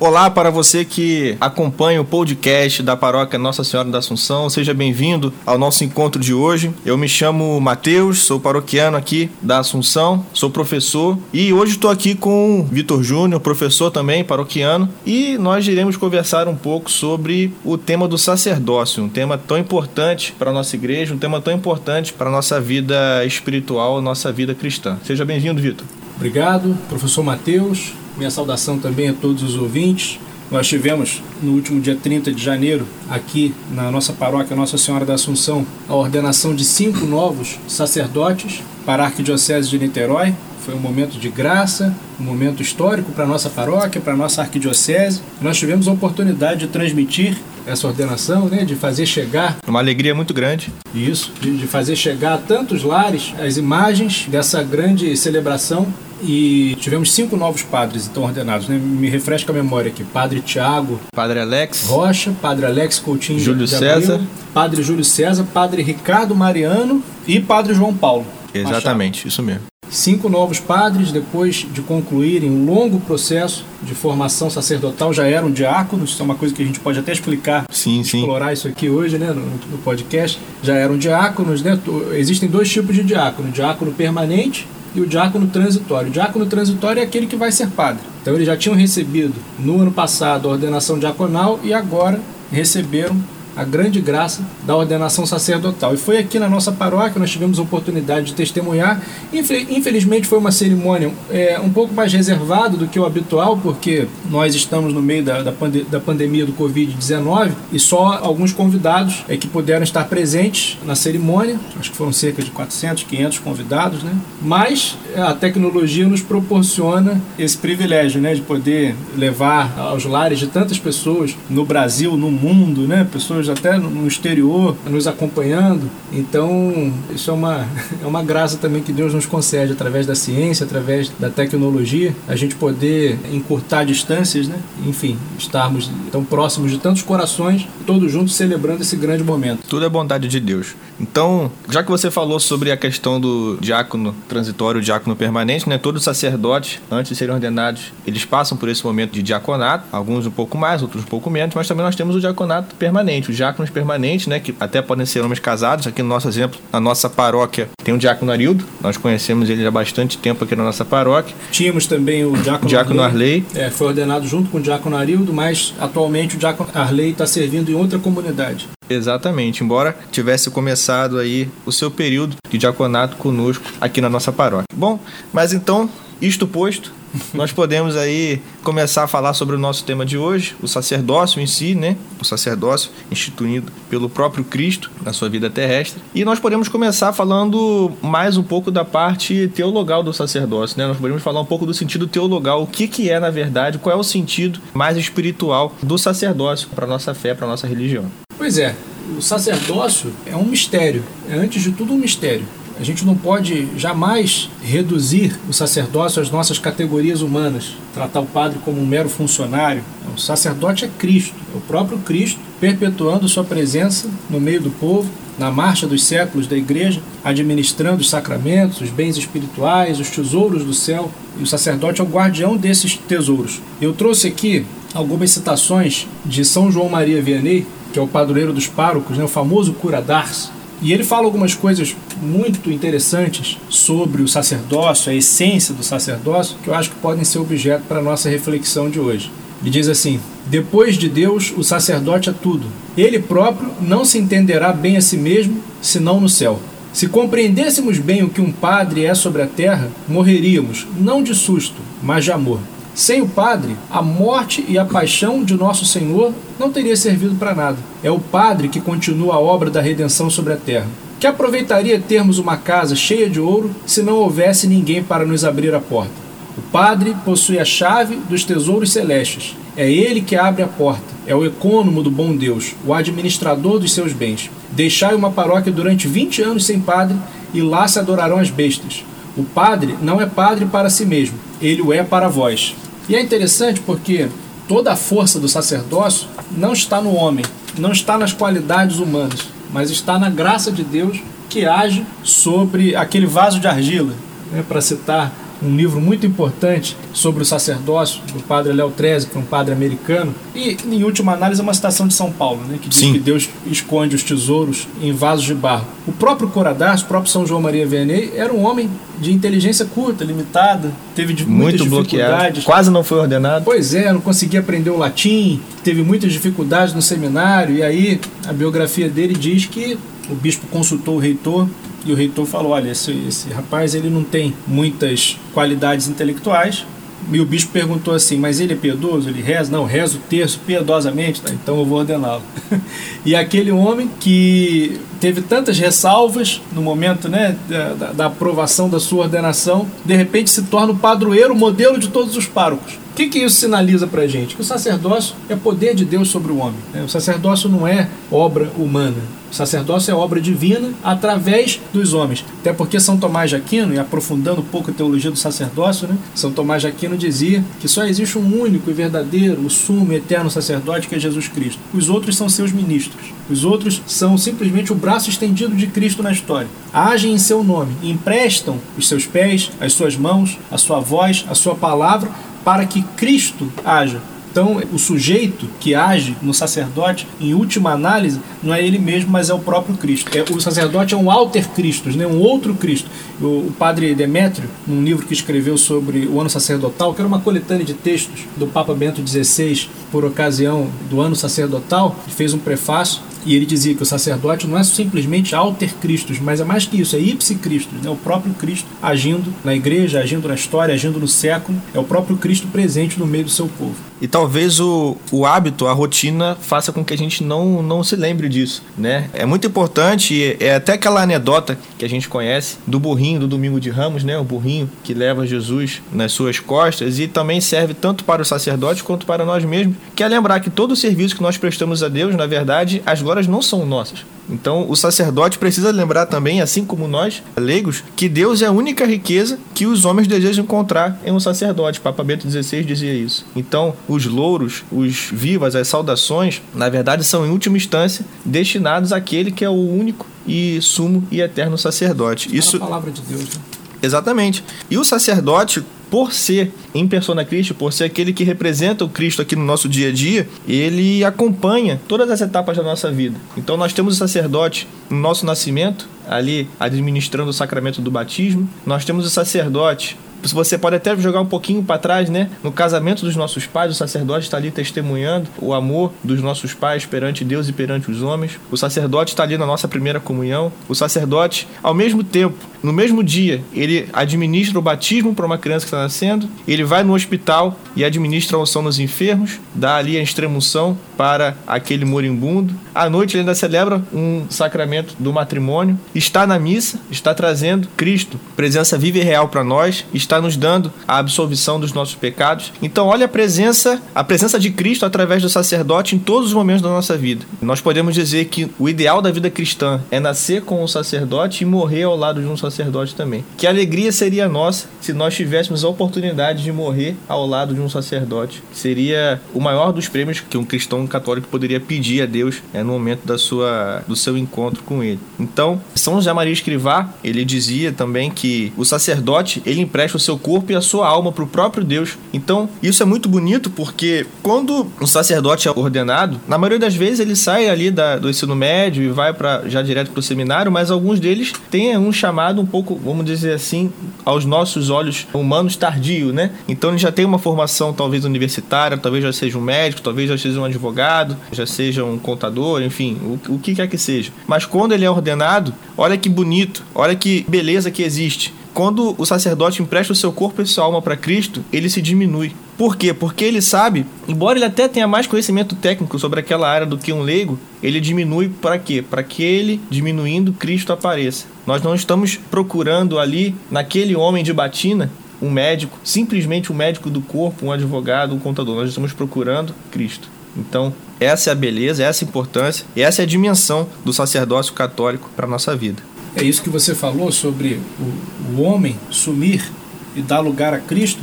Olá para você que acompanha o podcast da Paróquia Nossa Senhora da Assunção. Seja bem-vindo ao nosso encontro de hoje. Eu me chamo Matheus, sou paroquiano aqui da Assunção, sou professor e hoje estou aqui com o Vitor Júnior, professor também, paroquiano, e nós iremos conversar um pouco sobre o tema do sacerdócio, um tema tão importante para a nossa igreja, um tema tão importante para a nossa vida espiritual, nossa vida cristã. Seja bem-vindo, Vitor. Obrigado, professor Matheus. Minha saudação também a todos os ouvintes. Nós tivemos no último dia 30 de janeiro, aqui na nossa paróquia Nossa Senhora da Assunção, a ordenação de cinco novos sacerdotes para a Arquidiocese de Niterói. Foi um momento de graça, um momento histórico para a nossa paróquia, para a nossa arquidiocese. Nós tivemos a oportunidade de transmitir essa ordenação, né, de fazer chegar. Uma alegria muito grande. Isso, de, de fazer chegar a tantos lares as imagens dessa grande celebração e tivemos cinco novos padres então ordenados, né? Me refresca a memória aqui: Padre Tiago, Padre Alex Rocha, Padre Alex Coutinho, Júlio César, Padre Júlio César, Padre Ricardo Mariano e Padre João Paulo. Exatamente, Machado. isso mesmo. Cinco novos padres, depois de concluírem um longo processo de formação sacerdotal, já eram diáconos. Isso é uma coisa que a gente pode até explicar, sim, sim. explorar isso aqui hoje né, no, no podcast. Já eram diáconos, né? Existem dois tipos de diácono: diácono permanente e o diácono transitório. O diácono transitório é aquele que vai ser padre. Então eles já tinham recebido no ano passado a ordenação diaconal e agora receberam a grande graça da ordenação sacerdotal. E foi aqui na nossa paróquia nós tivemos a oportunidade de testemunhar. Infelizmente foi uma cerimônia é, um pouco mais reservada do que o habitual, porque nós estamos no meio da, da, pande da pandemia do Covid-19 e só alguns convidados é que puderam estar presentes na cerimônia. Acho que foram cerca de 400, 500 convidados, né? Mas a tecnologia nos proporciona esse privilégio, né, de poder levar aos lares de tantas pessoas no Brasil, no mundo, né, pessoas até no exterior nos acompanhando. Então, isso é uma, é uma graça também que Deus nos concede através da ciência, através da tecnologia, a gente poder encurtar distâncias, né? Enfim, estarmos tão próximos de tantos corações, todos juntos celebrando esse grande momento. Tudo é bondade de Deus. Então, já que você falou sobre a questão do diácono transitório, diácono permanente, né? Todos os sacerdotes, antes de serem ordenados, eles passam por esse momento de diaconato, alguns um pouco mais, outros um pouco menos, mas também nós temos o diaconato permanente, diáconos permanentes, né? Que até podem ser homens casados. Aqui no nosso exemplo, na nossa paróquia, tem o diácono Arildo, nós conhecemos ele há bastante tempo aqui na nossa paróquia. Tínhamos também o diácono, diácono Arley. Arley. É, foi ordenado junto com o diácono Arildo, mas atualmente o diácono Arley está servindo em outra comunidade. Exatamente, embora tivesse começado aí o seu período de diaconato conosco aqui na nossa paróquia. Bom, mas então, isto posto, nós podemos aí começar a falar sobre o nosso tema de hoje, o sacerdócio em si, né? O sacerdócio instituído pelo próprio Cristo na sua vida terrestre. E nós podemos começar falando mais um pouco da parte teologal do sacerdócio, né? Nós podemos falar um pouco do sentido teologal, o que que é na verdade, qual é o sentido mais espiritual do sacerdócio para nossa fé, para nossa religião. Pois é, o sacerdócio é um mistério, é antes de tudo um mistério. A gente não pode jamais reduzir o sacerdócio às nossas categorias humanas, tratar o padre como um mero funcionário. O sacerdote é Cristo, é o próprio Cristo perpetuando sua presença no meio do povo, na marcha dos séculos da igreja, administrando os sacramentos, os bens espirituais, os tesouros do céu. E o sacerdote é o guardião desses tesouros. Eu trouxe aqui algumas citações de São João Maria Vianney, que é o padroeiro dos párocos, né, o famoso cura d'Ars. E ele fala algumas coisas muito interessantes sobre o sacerdócio, a essência do sacerdócio, que eu acho que podem ser objeto para a nossa reflexão de hoje. Ele diz assim: Depois de Deus, o sacerdote é tudo. Ele próprio não se entenderá bem a si mesmo, senão no céu. Se compreendêssemos bem o que um padre é sobre a terra, morreríamos, não de susto, mas de amor. Sem o Padre, a morte e a paixão de nosso Senhor não teria servido para nada. É o Padre que continua a obra da redenção sobre a terra. Que aproveitaria termos uma casa cheia de ouro se não houvesse ninguém para nos abrir a porta? O Padre possui a chave dos tesouros celestes. É ele que abre a porta. É o ecônomo do bom Deus, o administrador dos seus bens. Deixai uma paróquia durante 20 anos sem padre e lá se adorarão as bestas. O padre não é padre para si mesmo, ele o é para vós. E é interessante porque toda a força do sacerdócio não está no homem, não está nas qualidades humanas, mas está na graça de Deus que age sobre aquele vaso de argila, né, para citar um livro muito importante sobre o sacerdócio, do padre Léo Treze, que é um padre americano, e, em última análise, é uma citação de São Paulo, né, que diz Sim. que Deus esconde os tesouros em vasos de barro. O próprio Coradás, o próprio São João Maria Vianney, era um homem de inteligência curta, limitada, teve de, muitas Muito dificuldades. Bloqueado. Quase não foi ordenado. Pois é, não conseguia aprender o latim, teve muitas dificuldades no seminário, e aí a biografia dele diz que o bispo consultou o reitor e o reitor falou: olha, esse, esse rapaz ele não tem muitas qualidades intelectuais. E o bispo perguntou assim: mas ele é piedoso? Ele reza? Não, reza o terço piedosamente, tá? então eu vou ordená-lo. e aquele homem que teve tantas ressalvas no momento né, da, da, aprovação da sua ordenação, de repente se torna o padroeiro, o modelo de todos os párocos. Que, que isso sinaliza para gente? Que o sacerdócio é poder de Deus sobre o homem. Né? O sacerdócio não é obra humana. O sacerdócio é obra divina através dos homens. Até porque São Tomás de Aquino, e aprofundando um pouco a teologia do sacerdócio, né? São Tomás de Aquino dizia que só existe um único e verdadeiro, o sumo e eterno sacerdote, que é Jesus Cristo. Os outros são seus ministros. Os outros são simplesmente o braço estendido de Cristo na história. Agem em seu nome, emprestam os seus pés, as suas mãos, a sua voz, a sua palavra, para que Cristo haja então, o sujeito que age no sacerdote, em última análise, não é ele mesmo, mas é o próprio Cristo. É, o sacerdote é um alter Cristo, né? um outro Cristo. O, o padre Demétrio, num livro que escreveu sobre o ano sacerdotal, que era uma coletânea de textos do Papa Bento XVI, por ocasião do ano sacerdotal, fez um prefácio e ele dizia que o sacerdote não é simplesmente alter Christus, mas é mais que isso, é ipsi Christus, né? o próprio Cristo agindo na igreja, agindo na história, agindo no século, é o próprio Cristo presente no meio do seu povo. E talvez o, o hábito, a rotina, faça com que a gente não, não se lembre disso, né? É muito importante, é até aquela anedota que a gente conhece do burrinho do Domingo de Ramos, né? O burrinho que leva Jesus nas suas costas e também serve tanto para o sacerdote quanto para nós mesmos, que é lembrar que todo o serviço que nós prestamos a Deus, na verdade, as glórias não são nossas. Então, o sacerdote precisa lembrar também, assim como nós, leigos, que Deus é a única riqueza que os homens desejam encontrar em um sacerdote. Papa Bento XVI dizia isso. Então, os louros, os vivas, as saudações, na verdade, são em última instância destinados àquele que é o único e sumo e eterno sacerdote. Isso é a palavra de Deus. Né? Exatamente. E o sacerdote, por ser em persona Cristo, por ser aquele que representa o Cristo aqui no nosso dia a dia, ele acompanha todas as etapas da nossa vida. Então nós temos o sacerdote no nosso nascimento, ali administrando o sacramento do batismo. Nós temos o sacerdote você pode até jogar um pouquinho para trás, né? No casamento dos nossos pais, o sacerdote está ali testemunhando o amor dos nossos pais perante Deus e perante os homens. O sacerdote está ali na nossa primeira comunhão. O sacerdote, ao mesmo tempo, no mesmo dia, ele administra o batismo para uma criança que está nascendo, ele vai no hospital e administra a unção nos enfermos, dá ali a extremunção para aquele moribundo. À noite ele ainda celebra um sacramento do matrimônio, está na missa, está trazendo Cristo, presença viva e real para nós, está nos dando a absolvição dos nossos pecados. Então olha a presença, a presença de Cristo através do sacerdote em todos os momentos da nossa vida. Nós podemos dizer que o ideal da vida cristã é nascer com o sacerdote e morrer ao lado de um sacerdote sacerdote também. Que alegria seria nossa se nós tivéssemos a oportunidade de morrer ao lado de um sacerdote. Seria o maior dos prêmios que um cristão católico poderia pedir a Deus é, no momento da sua, do seu encontro com ele. Então, São José Maria Escrivá, ele dizia também que o sacerdote, ele empresta o seu corpo e a sua alma para o próprio Deus. Então, isso é muito bonito porque quando um sacerdote é ordenado, na maioria das vezes ele sai ali da, do ensino médio e vai para já direto para o seminário, mas alguns deles têm um chamado um pouco, vamos dizer assim, aos nossos olhos humanos tardio, né? Então ele já tem uma formação talvez universitária, talvez já seja um médico, talvez já seja um advogado, já seja um contador, enfim, o, o que quer que seja. Mas quando ele é ordenado, olha que bonito, olha que beleza que existe quando o sacerdote empresta o seu corpo e sua alma para Cristo, ele se diminui. Por quê? Porque ele sabe, embora ele até tenha mais conhecimento técnico sobre aquela área do que um leigo, ele diminui para quê? Para que ele, diminuindo, Cristo apareça. Nós não estamos procurando ali, naquele homem de batina, um médico, simplesmente um médico do corpo, um advogado, um contador. Nós estamos procurando Cristo. Então, essa é a beleza, essa é a importância, essa é a dimensão do sacerdócio católico para a nossa vida. É isso que você falou sobre o, o homem sumir e dar lugar a Cristo.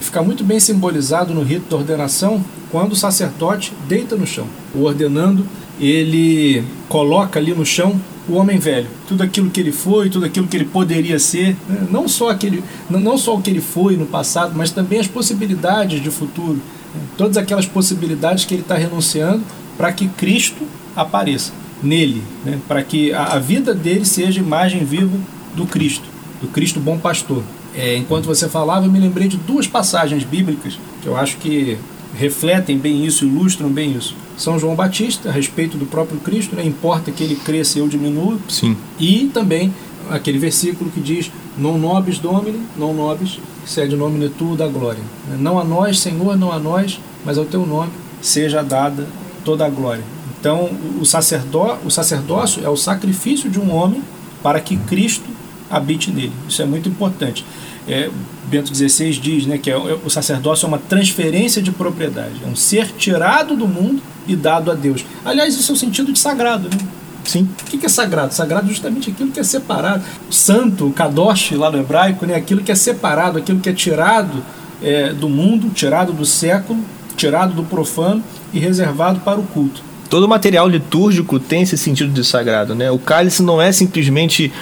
Fica muito bem simbolizado no rito da ordenação quando o sacerdote deita no chão, o ordenando ele coloca ali no chão o homem velho, tudo aquilo que ele foi, tudo aquilo que ele poderia ser, né? não só aquele, não só o que ele foi no passado, mas também as possibilidades de futuro, né? todas aquelas possibilidades que ele está renunciando para que Cristo apareça nele, né? para que a, a, vida dele seja imagem viva do Cristo, do Cristo bom pastor. É, enquanto você falava, eu me lembrei de duas passagens bíblicas que eu acho que refletem bem isso, ilustram bem isso. São João Batista, a respeito do próprio Cristo, né? importa que ele cresça e eu diminua. Sim. E também aquele versículo que diz: Non nobis domine, non nobis, sede nomine tu da glória. Não a nós, Senhor, não a nós, mas ao teu nome seja dada toda a glória. Então, o, sacerdó o sacerdócio é o sacrifício de um homem para que Cristo habite nele. Isso é muito importante é, Bento XVI diz né, que é, é, o sacerdócio é uma transferência de propriedade, é um ser tirado do mundo e dado a Deus. Aliás, isso é o sentido de sagrado. Né? Sim. O que é sagrado? Sagrado é justamente aquilo que é separado. Santo, o kadosh lá no hebraico, né, aquilo que é separado, aquilo que é tirado é, do mundo, tirado do século, tirado do profano e reservado para o culto. Todo material litúrgico tem esse sentido de sagrado, né? O cálice não é simplesmente,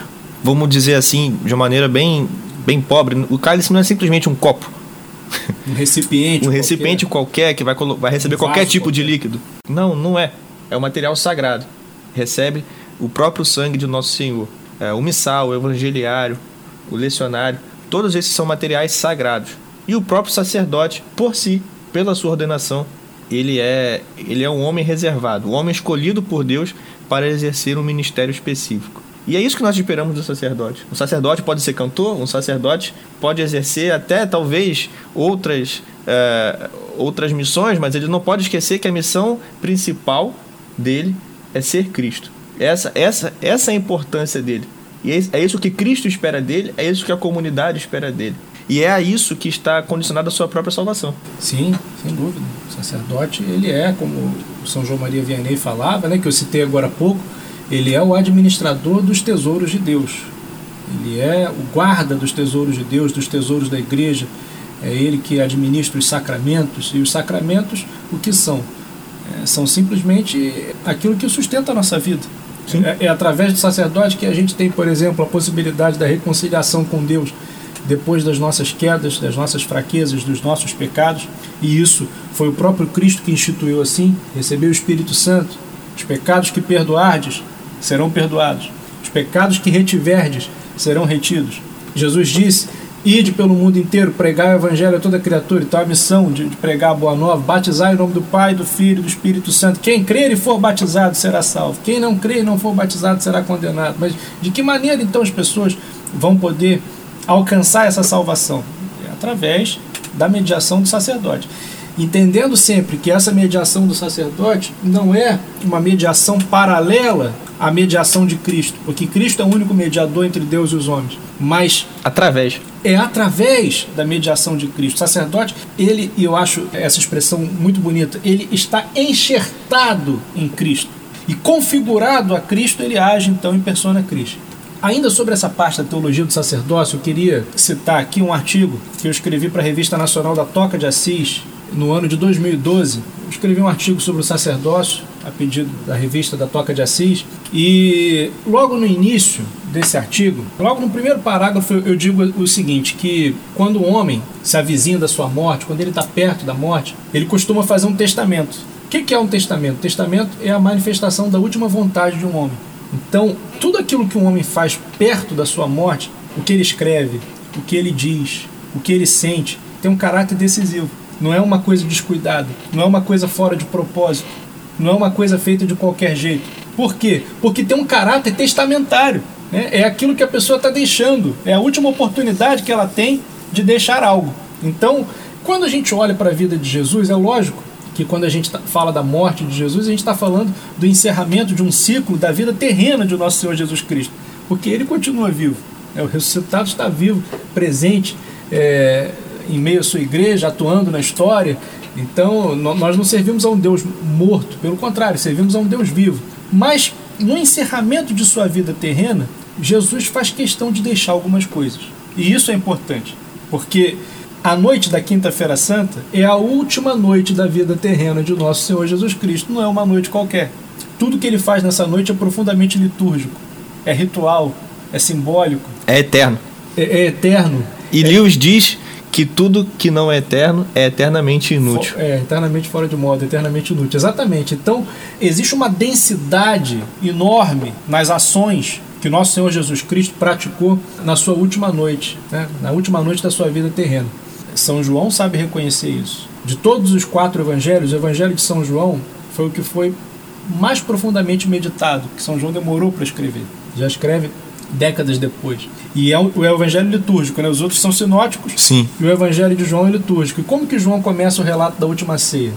vamos dizer assim, de uma maneira bem bem pobre, o cálice não é simplesmente um copo. Um recipiente. um recipiente qualquer, que vai, vai receber um qualquer tipo qualquer. de líquido. Não, não é. É um material sagrado. Recebe o próprio sangue de nosso Senhor. É, o missal, o evangeliário, o lecionário, todos esses são materiais sagrados. E o próprio sacerdote, por si, pela sua ordenação, ele é, ele é um homem reservado, um homem escolhido por Deus para exercer um ministério específico. E é isso que nós esperamos do sacerdote. Um sacerdote pode ser cantor, um sacerdote pode exercer até talvez outras, é, outras missões, mas ele não pode esquecer que a missão principal dele é ser Cristo. Essa, essa, essa é a importância dele. E é, é isso que Cristo espera dele, é isso que a comunidade espera dele. E é a isso que está condicionado a sua própria salvação. Sim, sem dúvida. O sacerdote, ele é, como São João Maria Vianney falava, né, que eu citei agora há pouco, ele é o administrador dos tesouros de Deus. Ele é o guarda dos tesouros de Deus, dos tesouros da igreja. É ele que administra os sacramentos. E os sacramentos, o que são? É, são simplesmente aquilo que sustenta a nossa vida. É, é através do sacerdote que a gente tem, por exemplo, a possibilidade da reconciliação com Deus depois das nossas quedas, das nossas fraquezas, dos nossos pecados. E isso foi o próprio Cristo que instituiu assim, recebeu o Espírito Santo. Os pecados que perdoardes, serão perdoados. Os pecados que retiverdes serão retidos. Jesus disse: Ide pelo mundo inteiro, pregar o evangelho a toda criatura. Então a missão de, de pregar a boa nova, batizar em nome do Pai, do Filho e do Espírito Santo. Quem crer e for batizado será salvo. Quem não crer e não for batizado será condenado. Mas de que maneira então as pessoas vão poder alcançar essa salvação? É através da mediação do sacerdote entendendo sempre que essa mediação do sacerdote não é uma mediação paralela à mediação de Cristo, porque Cristo é o único mediador entre Deus e os homens, mas através é através da mediação de Cristo. O sacerdote, ele, e eu acho essa expressão muito bonita, ele está enxertado em Cristo e configurado a Cristo, ele age então em persona Cristo. Ainda sobre essa parte da teologia do sacerdócio, eu queria citar aqui um artigo que eu escrevi para a Revista Nacional da Toca de Assis, no ano de 2012, eu escrevi um artigo sobre o sacerdócio, a pedido da revista da Toca de Assis, e logo no início desse artigo, logo no primeiro parágrafo, eu digo o seguinte: que quando o homem se avizinha da sua morte, quando ele está perto da morte, ele costuma fazer um testamento. O que é um testamento? Testamento é a manifestação da última vontade de um homem. Então, tudo aquilo que um homem faz perto da sua morte, o que ele escreve, o que ele diz, o que ele sente, tem um caráter decisivo. Não é uma coisa descuidada, não é uma coisa fora de propósito, não é uma coisa feita de qualquer jeito. Por quê? Porque tem um caráter testamentário. Né? É aquilo que a pessoa está deixando, é a última oportunidade que ela tem de deixar algo. Então, quando a gente olha para a vida de Jesus, é lógico que quando a gente tá, fala da morte de Jesus, a gente está falando do encerramento de um ciclo da vida terrena de nosso Senhor Jesus Cristo, porque ele continua vivo. É, o ressuscitado está vivo, presente, é, em meio à sua igreja, atuando na história. Então, nós não servimos a um Deus morto, pelo contrário, servimos a um Deus vivo. Mas no encerramento de sua vida terrena, Jesus faz questão de deixar algumas coisas. E isso é importante, porque a noite da Quinta-feira Santa é a última noite da vida terrena de nosso Senhor Jesus Cristo, não é uma noite qualquer. Tudo que ele faz nessa noite é profundamente litúrgico, é ritual, é simbólico, É eterno. é, é eterno. E Lewis diz que tudo que não é eterno é eternamente inútil. Fo- É, eternamente fora de moda, eternamente inútil. Exatamente. Então, existe uma densidade enorme nas ações que nosso Senhor Jesus Cristo praticou na sua última noite, né? na última noite da sua vida terrena. São João sabe reconhecer isso. De todos os quatro evangelhos, o evangelho de São João foi o que foi mais profundamente meditado, que São João demorou para escrever. Já escreve décadas depois. E é o, é o evangelho litúrgico, né? Os outros são sinóticos, Sim. e o Evangelho de João é litúrgico. E como que João começa o relato da última ceia?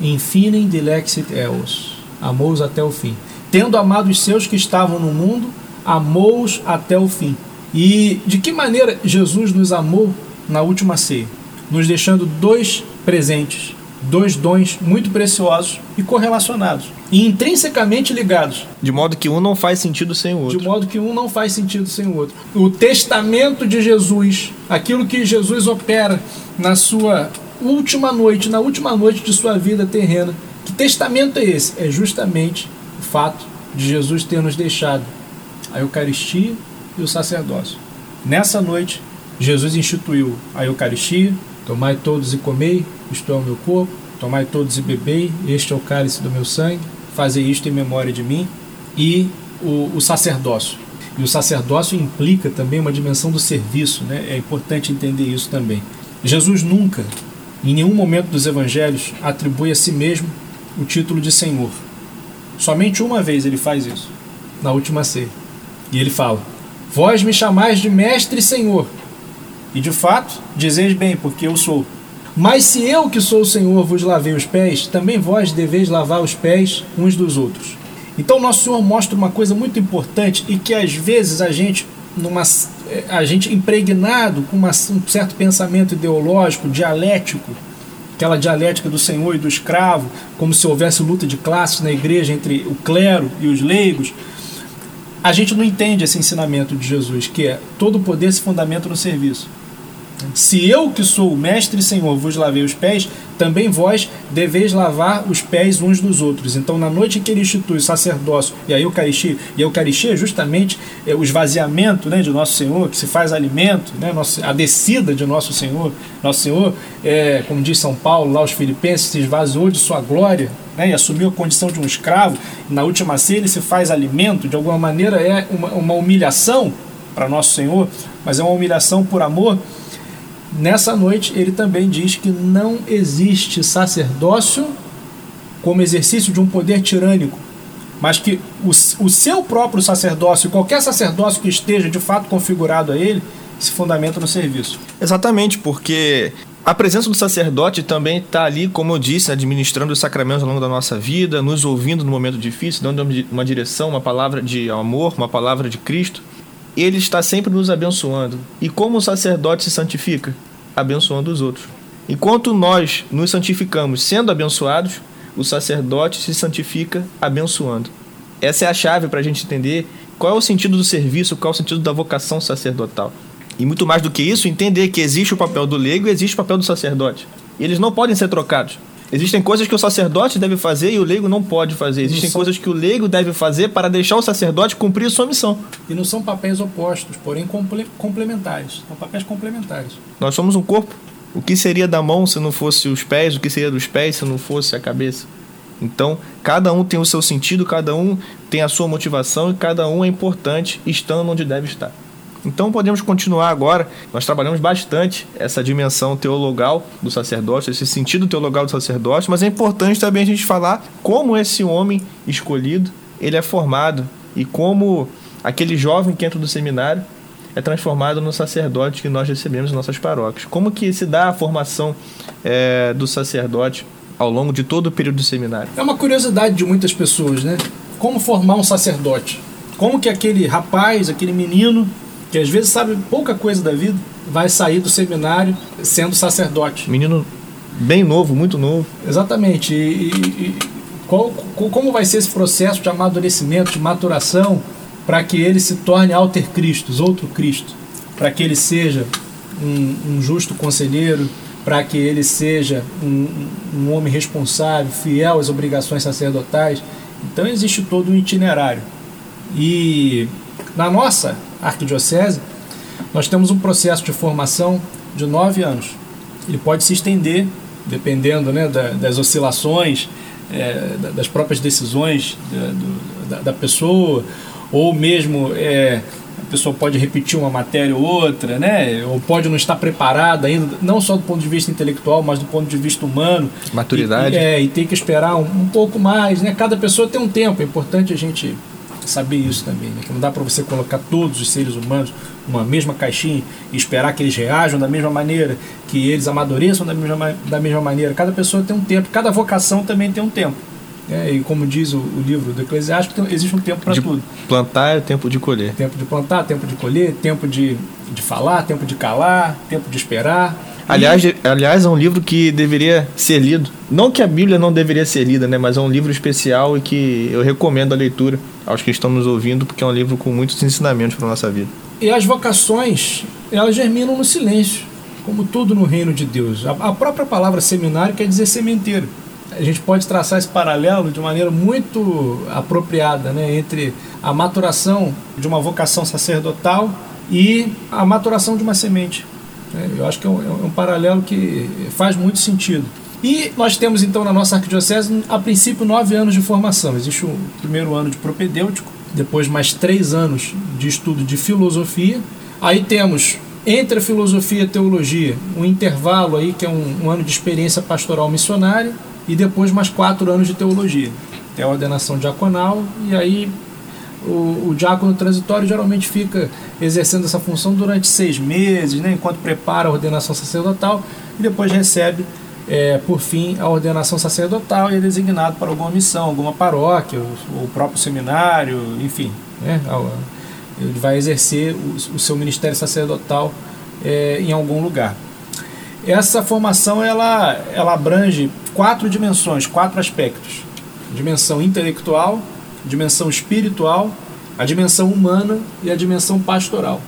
Infinem dilexit eos. Amou-os até o fim. Tendo amado os seus que estavam no mundo, amou-os até o fim. E de que maneira Jesus nos amou na última ceia? Nos deixando dois presentes, dois dons muito preciosos e correlacionados, e intrinsecamente ligados. De modo que um não faz sentido sem o outro. De modo que um não faz sentido sem o outro. O testamento de Jesus, aquilo que Jesus opera na sua última noite, na última noite de sua vida terrena. Que testamento é esse? É justamente o fato de Jesus ter nos deixado a Eucaristia e o sacerdócio. Nessa noite, Jesus instituiu a Eucaristia: tomai todos e comei, isto é o meu corpo, tomai todos e bebei, este é o cálice do meu sangue, fazei isto em memória de mim e o, o sacerdócio. E o sacerdócio implica também uma dimensão do serviço, né? é importante entender isso também. Jesus nunca, em nenhum momento dos evangelhos, atribui a si mesmo o título de Senhor. Somente uma vez ele faz isso, na última ceia. E ele fala: Vós me chamais de Mestre e Senhor. E de fato, dizeis bem, porque eu sou. Mas se eu que sou o Senhor vos lavei os pés, também vós deveis lavar os pés uns dos outros. Então nosso Senhor mostra uma coisa muito importante e que às vezes a gente, numa, a gente impregnado com uma, um certo pensamento ideológico, dialético, aquela dialética do senhor e do escravo, como se houvesse luta de classes na igreja entre o clero e os leigos, a gente não entende esse ensinamento de Jesus, que é todo o poder se fundamenta no serviço. Se eu que sou o mestre e senhor vos lavei os pés, também vós deveis lavar os pés uns dos outros. Então, na noite que ele institui o sacerdócio e a Eucaristia, e a Eucaristia é justamente é, o esvaziamento né, de Nosso Senhor, que se faz alimento, né, a descida de Nosso Senhor. Nosso Senhor, é, como diz São Paulo lá aos Filipenses, se esvaziou de sua glória né, e assumiu a condição de um escravo. Na última ceia, ele se faz alimento, de alguma maneira é uma, uma humilhação para Nosso Senhor, mas é uma humilhação por amor. Nessa noite, ele também diz que não existe sacerdócio como exercício de um poder tirânico, mas que o, o seu próprio sacerdócio, qualquer sacerdócio que esteja de fato configurado a ele, se fundamenta no serviço. Exatamente, porque a presença do sacerdote também está ali, como eu disse, administrando os sacramentos ao longo da nossa vida, nos ouvindo no momento difícil, dando uma direção, uma palavra de amor, uma palavra de Cristo. Ele está sempre nos abençoando. E como o sacerdote se santifica? Abençoando os outros. Enquanto nós nos santificamos sendo abençoados, o sacerdote se santifica abençoando. Essa é a chave para a gente entender qual é o sentido do serviço, qual é o sentido da vocação sacerdotal. E muito mais do que isso, entender que existe o papel do leigo e existe o papel do sacerdote. Eles não podem ser trocados. Existem coisas que o sacerdote deve fazer e o leigo não pode fazer. Existem são- coisas que o leigo deve fazer para deixar o sacerdote cumprir sua missão. E não são papéis opostos, porém comple- complementares. São papéis complementares. Nós somos um corpo. O que seria da mão se não fosse os pés? O que seria dos pés se não fosse a cabeça? Então, cada um tem o seu sentido, cada um tem a sua motivação e cada um é importante estando onde deve estar. Então, podemos continuar agora. Nós trabalhamos bastante essa dimensão teologal do sacerdócio, esse sentido teologal do sacerdócio, mas é importante também a gente falar como esse homem escolhido, ele é formado e como aquele jovem que entra do seminário é transformado no sacerdote que nós recebemos em nossas paróquias. Como que se dá a formação eh, do sacerdote ao longo de todo o período do seminário? É uma curiosidade de muitas pessoas, né? Como formar um sacerdote? Como que aquele rapaz, aquele menino, que às vezes sabe pouca coisa da vida, vai sair do seminário sendo sacerdote? Menino bem novo, muito novo. Exatamente. E, e- qual- co- como vai ser esse processo de amadurecimento, de maturação, para que ele se torne alter Christus, outro Cristo? Para que ele seja um, um justo conselheiro, para que ele seja um, um homem responsável, fiel às obrigações sacerdotais. Então existe todo um itinerário. E na nossa arquidiocese, nós temos um processo de formação de nove anos. Ele pode se estender, dependendo né, da, das oscilações, é, das próprias decisões da, da, da pessoa, ou mesmo é, a pessoa pode repetir uma matéria ou outra, né? Ou pode não estar preparada ainda, não só do ponto de vista intelectual, mas do ponto de vista humano. Maturidade. E, é, e tem que esperar um, um pouco mais, né? Cada pessoa tem um tempo, é importante a gente saber isso também, né? que não dá para você colocar todos os seres humanos numa mesma caixinha e esperar que eles reajam da mesma maneira, que eles amadureçam da mesma, da mesma maneira. Cada pessoa tem um tempo, cada vocação também tem um tempo. É, e como diz o, o livro do Eclesiástico, existe um tempo para tudo. Plantar é tempo de colher. Tempo de plantar, tempo de colher, tempo de, de falar, tempo de calar, tempo de esperar. Aliás, aliás, é um livro que deveria ser lido. Não que a Bíblia não deveria ser lida, né? Mas é um livro especial e que eu recomendo a leitura aos que estão nos ouvindo, porque é um livro com muitos ensinamentos para a nossa vida. E as vocações, elas germinam no silêncio, como tudo no reino de Deus. A, a própria palavra seminário quer dizer sementeiro a gente pode traçar esse paralelo de maneira muito apropriada né, entre a maturação de uma vocação sacerdotal e a maturação de uma semente. Né. Eu acho que é um, é um paralelo que faz muito sentido. E nós temos então na nossa arquidiocese, a princípio, nove anos de formação. Existe o primeiro ano de propedêutico, depois mais três anos de estudo de filosofia. Aí temos entre a filosofia e a teologia um intervalo aí que é um, um ano de experiência pastoral missionária e depois mais quatro anos de teologia, até a ordenação diaconal, e aí o, o diácono transitório geralmente fica exercendo essa função durante seis meses, né, enquanto prepara a ordenação sacerdotal, e depois recebe, é, por fim, a ordenação sacerdotal e é designado para alguma missão, alguma paróquia, o próprio seminário, enfim. Né, ele vai exercer o, o seu ministério sacerdotal é, em algum lugar. Essa formação ela, ela abrange quatro dimensões, quatro aspectos: dimensão intelectual, dimensão espiritual, a dimensão humana e a dimensão pastoral.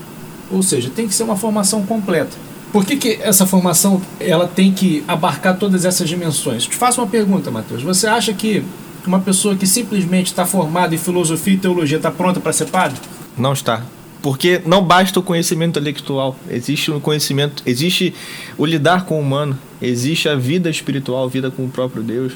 Ou seja, tem que ser uma formação completa. Por que, que essa formação ela tem que abarcar todas essas dimensões? Te faço uma pergunta, Matheus. Você acha que uma pessoa que simplesmente está formada em filosofia e teologia está pronta para ser padre? Não está. Porque não basta o conhecimento intelectual, existe o conhecimento, existe o lidar com o humano, existe a vida espiritual, a vida com o próprio Deus.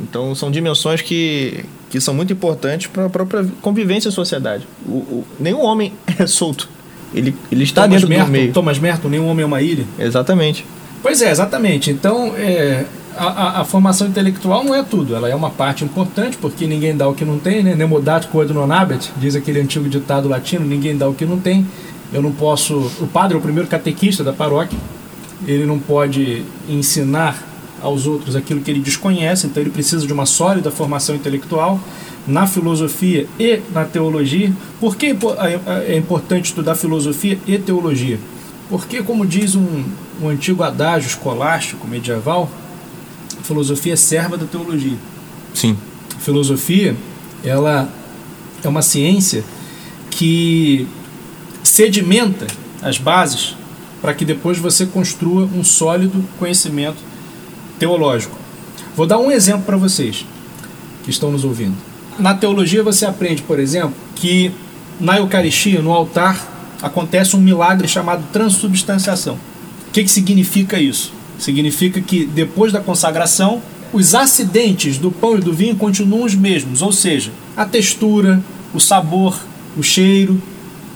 Então são dimensões que, que são muito importantes para a própria convivência em sociedade. O, o, nenhum homem é solto. Ele, ele está Thomas dentro Merton, do meio. Thomas Merton, nenhum homem é uma ilha. Exatamente. Pois é, exatamente. Então, é, a, a, a, formação intelectual não é tudo, ela é uma parte importante, porque ninguém dá o que não tem, né? Nemodat quod non habet, diz aquele antigo ditado latino, ninguém dá o que não tem. Eu não posso. O padre é o primeiro catequista da paróquia, ele não pode ensinar aos outros aquilo que ele desconhece, então ele precisa de uma sólida formação intelectual na filosofia e na teologia. Por que é importante estudar filosofia e teologia? Porque, como diz um, um antigo adágio escolástico medieval, filosofia é serva da teologia. Sim. filosofia, ela é uma ciência que sedimenta as bases para que depois você construa um sólido conhecimento teológico. Vou dar um exemplo para vocês que estão nos ouvindo. Na teologia você aprende, por exemplo, que na Eucaristia, no altar, acontece um milagre chamado transubstanciação. O que, que significa isso? Significa que depois da consagração, os acidentes do pão e do vinho continuam os mesmos, ou seja, a textura, o sabor, o cheiro,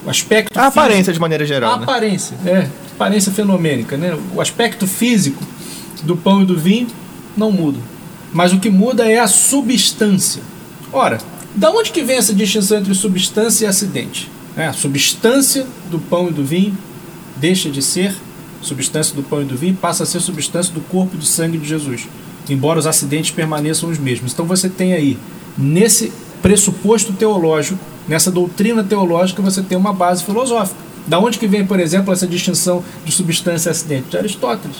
o aspecto A físico, aparência de maneira geral. A né? aparência, é, aparência fenomênica, né? O aspecto físico do pão e do vinho não muda. Mas o que muda é a substância. Ora, da onde que vem essa distinção entre substância e acidente? É, a substância do pão e do vinho deixa de ser substância do pão e do vinho, passa a ser substância do corpo e do sangue de Jesus, embora os acidentes permaneçam os mesmos. Então você tem aí, nesse pressuposto teológico, nessa doutrina teológica, você tem uma base filosófica. Da onde que vem, por exemplo, essa distinção de substância e acidente? De Aristóteles.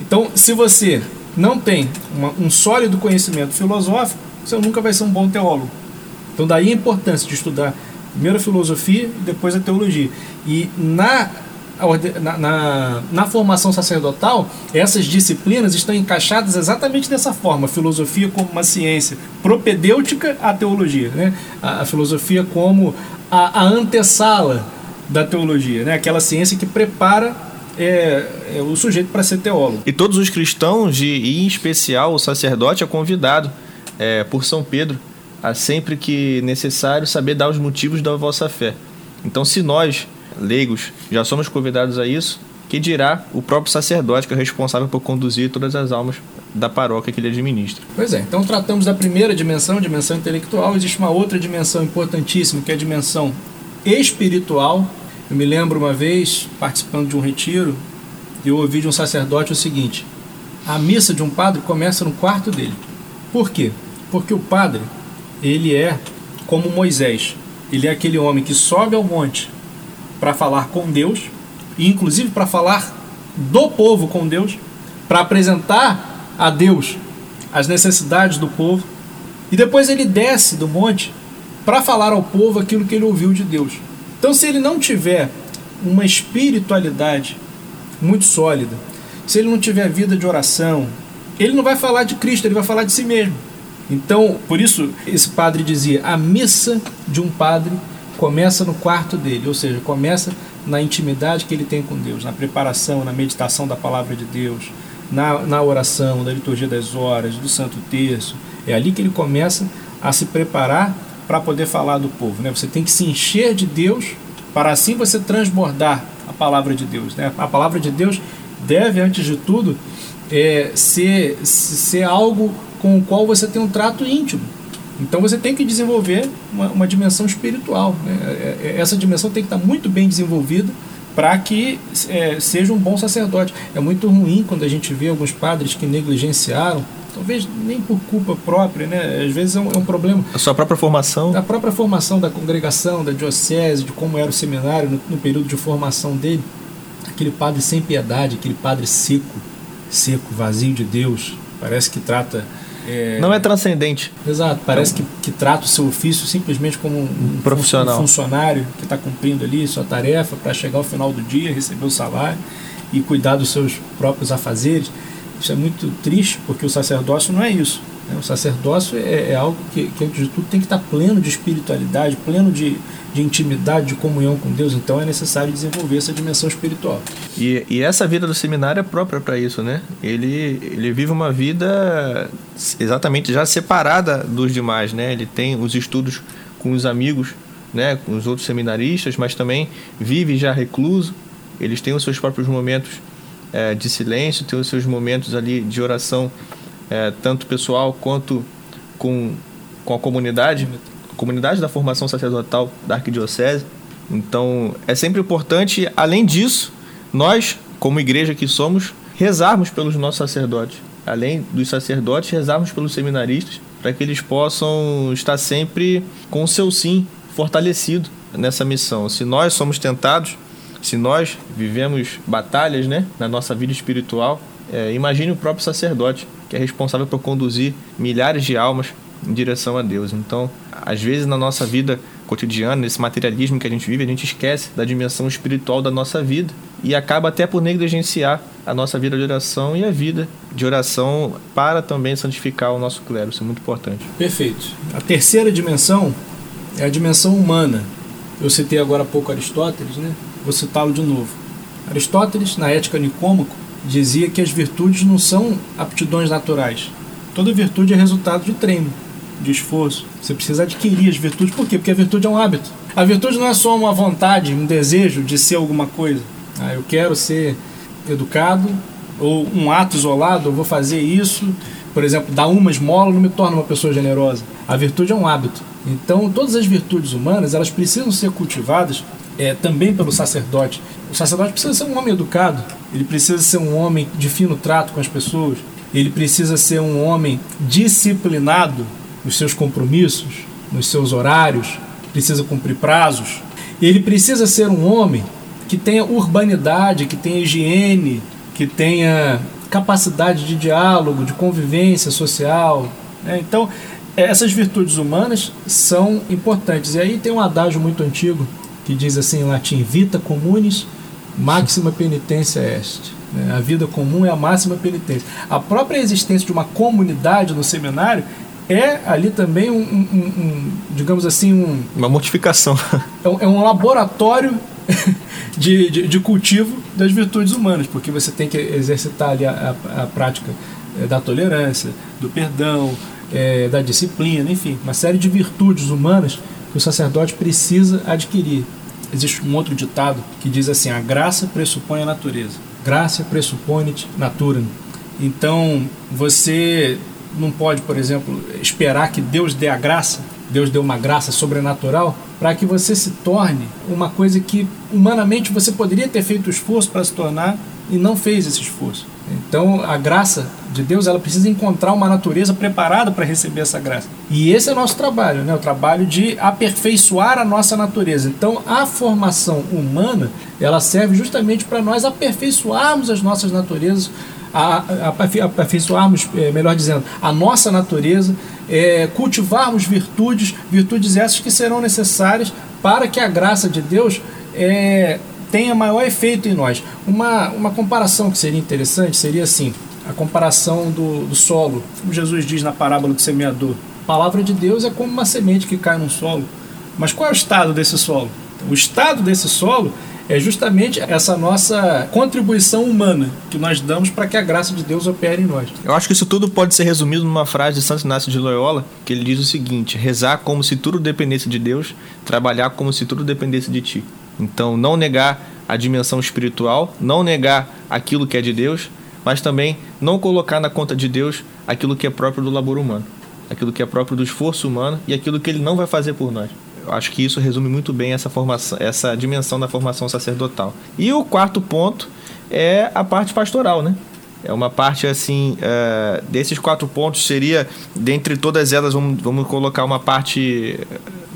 Então, se você não tem uma, um sólido conhecimento filosófico, você nunca vai ser um bom teólogo. Então, daí a importância de estudar primeiro a filosofia e depois a teologia. E na na, na, na, formação sacerdotal, essas disciplinas estão encaixadas exatamente dessa forma: a filosofia como uma ciência propedêutica à teologia, né? a, a filosofia como a, a antessala da teologia, né? aquela ciência que prepara é, é o sujeito para ser teólogo. E todos os cristãos, e em especial o sacerdote, é convidado é, por São Pedro a sempre que necessário saber dar os motivos da vossa fé. Então, se nós, leigos, já somos convidados a isso, que dirá o próprio sacerdote que é responsável por conduzir todas as almas da paróquia que ele administra. Pois é, então tratamos da primeira dimensão, dimensão intelectual, existe uma outra dimensão importantíssima, que é a dimensão espiritual. Eu me lembro uma vez, participando de um retiro, eu ouvi de um sacerdote o seguinte: a missa de um padre começa no quarto dele. Por quê? Porque o padre, ele é como Moisés. Ele é aquele homem que sobe ao monte para falar com Deus, e inclusive para falar do povo com Deus, para apresentar a Deus as necessidades do povo, e depois ele desce do monte para falar ao povo aquilo que ele ouviu de Deus. Então, se ele não tiver uma espiritualidade muito sólida, se ele não tiver vida de oração, ele não vai falar de Cristo, ele vai falar de si mesmo. Então, por isso, esse padre dizia: a missa de um padre começa no quarto dele, ou seja, começa na intimidade que ele tem com Deus, na preparação, na meditação da palavra de Deus, na, na oração, da liturgia das horas, do Santo Terço. É ali que ele começa a se preparar para poder falar do povo. Né? Você tem que se encher de Deus para assim você transbordar a palavra de Deus. Né? A palavra de Deus deve, antes de tudo, é, ser, ser algo com o qual você tem um trato íntimo. Então você tem que desenvolver uma, uma dimensão espiritual. Né? É, é, essa dimensão tem que estar muito bem desenvolvida para que é, seja um bom sacerdote. É muito ruim quando a gente vê alguns padres que negligenciaram, talvez nem por culpa própria, né? às vezes é um, é um problema. A sua própria formação? Da própria formação da congregação, da diocese, de como era o seminário no, no período de formação dele. Aquele padre sem piedade, aquele padre seco, seco, vazio de Deus, parece que trata é... Não é transcendente. Exato, parece que, que trata o seu ofício simplesmente como um, profissional. um funcionário que está cumprindo ali sua tarefa para chegar ao final do dia, receber o salário e cuidar dos seus próprios afazeres. Isso é muito triste, porque o sacerdócio não é isso. Né? O sacerdócio é, é algo que, que, antes de tudo, tem que estar pleno de espiritualidade, pleno de, de intimidade, de comunhão com Deus. Então é necessário desenvolver essa dimensão espiritual. E, e essa vida do seminário é própria para isso, né? Ele, ele vive uma vida exatamente já separada dos demais, né? Ele tem os estudos com os amigos, né? Com os outros seminaristas, mas também vive já recluso. Eles têm os seus próprios momentos é, de silêncio, têm os seus momentos ali de oração é, tanto pessoal quanto com, com a comunidade, comunidade da formação sacerdotal da arquidiocese. Então, é sempre importante, além disso, nós, como igreja que somos, rezarmos pelos nossos sacerdotes. Além dos sacerdotes, rezarmos pelos seminaristas, para que eles possam estar sempre com o seu sim fortalecido nessa missão. Se nós somos tentados, se nós vivemos batalhas né, na nossa vida espiritual, é, imagine o próprio sacerdote que é responsável por conduzir milhares de almas em direção a Deus. Então, às vezes na nossa vida cotidiana, nesse materialismo que a gente vive, a gente esquece da dimensão espiritual da nossa vida e acaba até por negligenciar a nossa vida de oração e a vida de oração para também santificar o nosso clero. Isso é muito importante. Perfeito. A terceira dimensão é a dimensão humana. Eu citei agora há pouco Aristóteles, né? Vou citá-lo de novo. Aristóteles, na Ética Nicômaco, dizia que as virtudes não são aptidões naturais. Toda virtude é resultado de treino, de esforço. Você precisa adquirir as virtudes. Por quê? Porque a virtude é um hábito. A virtude não é só uma vontade, um desejo de ser alguma coisa. Ah, eu quero ser educado, ou um ato isolado, eu vou fazer isso. Por exemplo, dar uma esmola não me torna uma pessoa generosa. A virtude é um hábito. Então, todas as virtudes humanas, elas precisam ser cultivadas é, também pelo sacerdote. O sacerdote precisa ser um homem educado, ele precisa ser um homem de fino trato com as pessoas, ele precisa ser um homem disciplinado nos seus compromissos, nos seus horários, precisa cumprir prazos. Ele precisa ser um homem que tenha urbanidade, que tenha higiene, que tenha capacidade de diálogo, de convivência social. Né? Então, essas virtudes humanas são importantes. E aí tem um adágio muito antigo que diz assim em latim: Vita communis máxima penitência est. Né? A vida comum é a máxima penitência. A própria existência de uma comunidade no seminário é ali também um, um, um digamos assim, um, uma mortificação. É um, é um laboratório de, de, de, cultivo das virtudes humanas, porque você tem que exercitar ali a, a, a prática é, da tolerância, do perdão, é, da disciplina, enfim, uma série de virtudes humanas que o sacerdote precisa adquirir. Existe um outro ditado que diz assim: a graça pressupõe a natureza. Graça pressupõe natura. Então, você não pode, por exemplo, esperar que Deus dê a graça, Deus dê uma graça sobrenatural, para que você se torne uma coisa que humanamente você poderia ter feito esforço para se tornar e não fez esse esforço. Então, a graça de Deus, ela precisa encontrar uma natureza preparada para receber essa graça. E esse é o nosso trabalho, né? O trabalho de aperfeiçoar a nossa natureza. Então, a formação humana, ela serve justamente para nós aperfeiçoarmos as nossas naturezas, a, a, aperfeiçoarmos, é, melhor dizendo, a nossa natureza, é, cultivarmos virtudes, virtudes essas que serão necessárias para que a graça de Deus é, tenha maior efeito em nós. Uma, uma comparação que seria interessante seria assim: a comparação do, do solo, como Jesus diz na parábola do semeador. A palavra de Deus é como uma semente que cai num solo. Mas qual é o estado desse solo? O estado desse solo é justamente essa nossa contribuição humana que nós damos para que a graça de Deus opere em nós. Eu acho que isso tudo pode ser resumido numa frase de Santo Inácio de Loyola, que ele diz o seguinte: rezar como se tudo dependesse de Deus, trabalhar como se tudo dependesse de ti. Então, não negar a dimensão espiritual, não negar aquilo que é de Deus, mas também não colocar na conta de Deus aquilo que é próprio do labor humano, aquilo que é próprio do esforço humano e aquilo que ele não vai fazer por nós. Eu acho que isso resume muito bem essa formação, essa dimensão da formação sacerdotal. E o quarto ponto é a parte pastoral, né? É uma parte assim, uh, desses quatro pontos seria, dentre todas elas, vamos, vamos colocar uma parte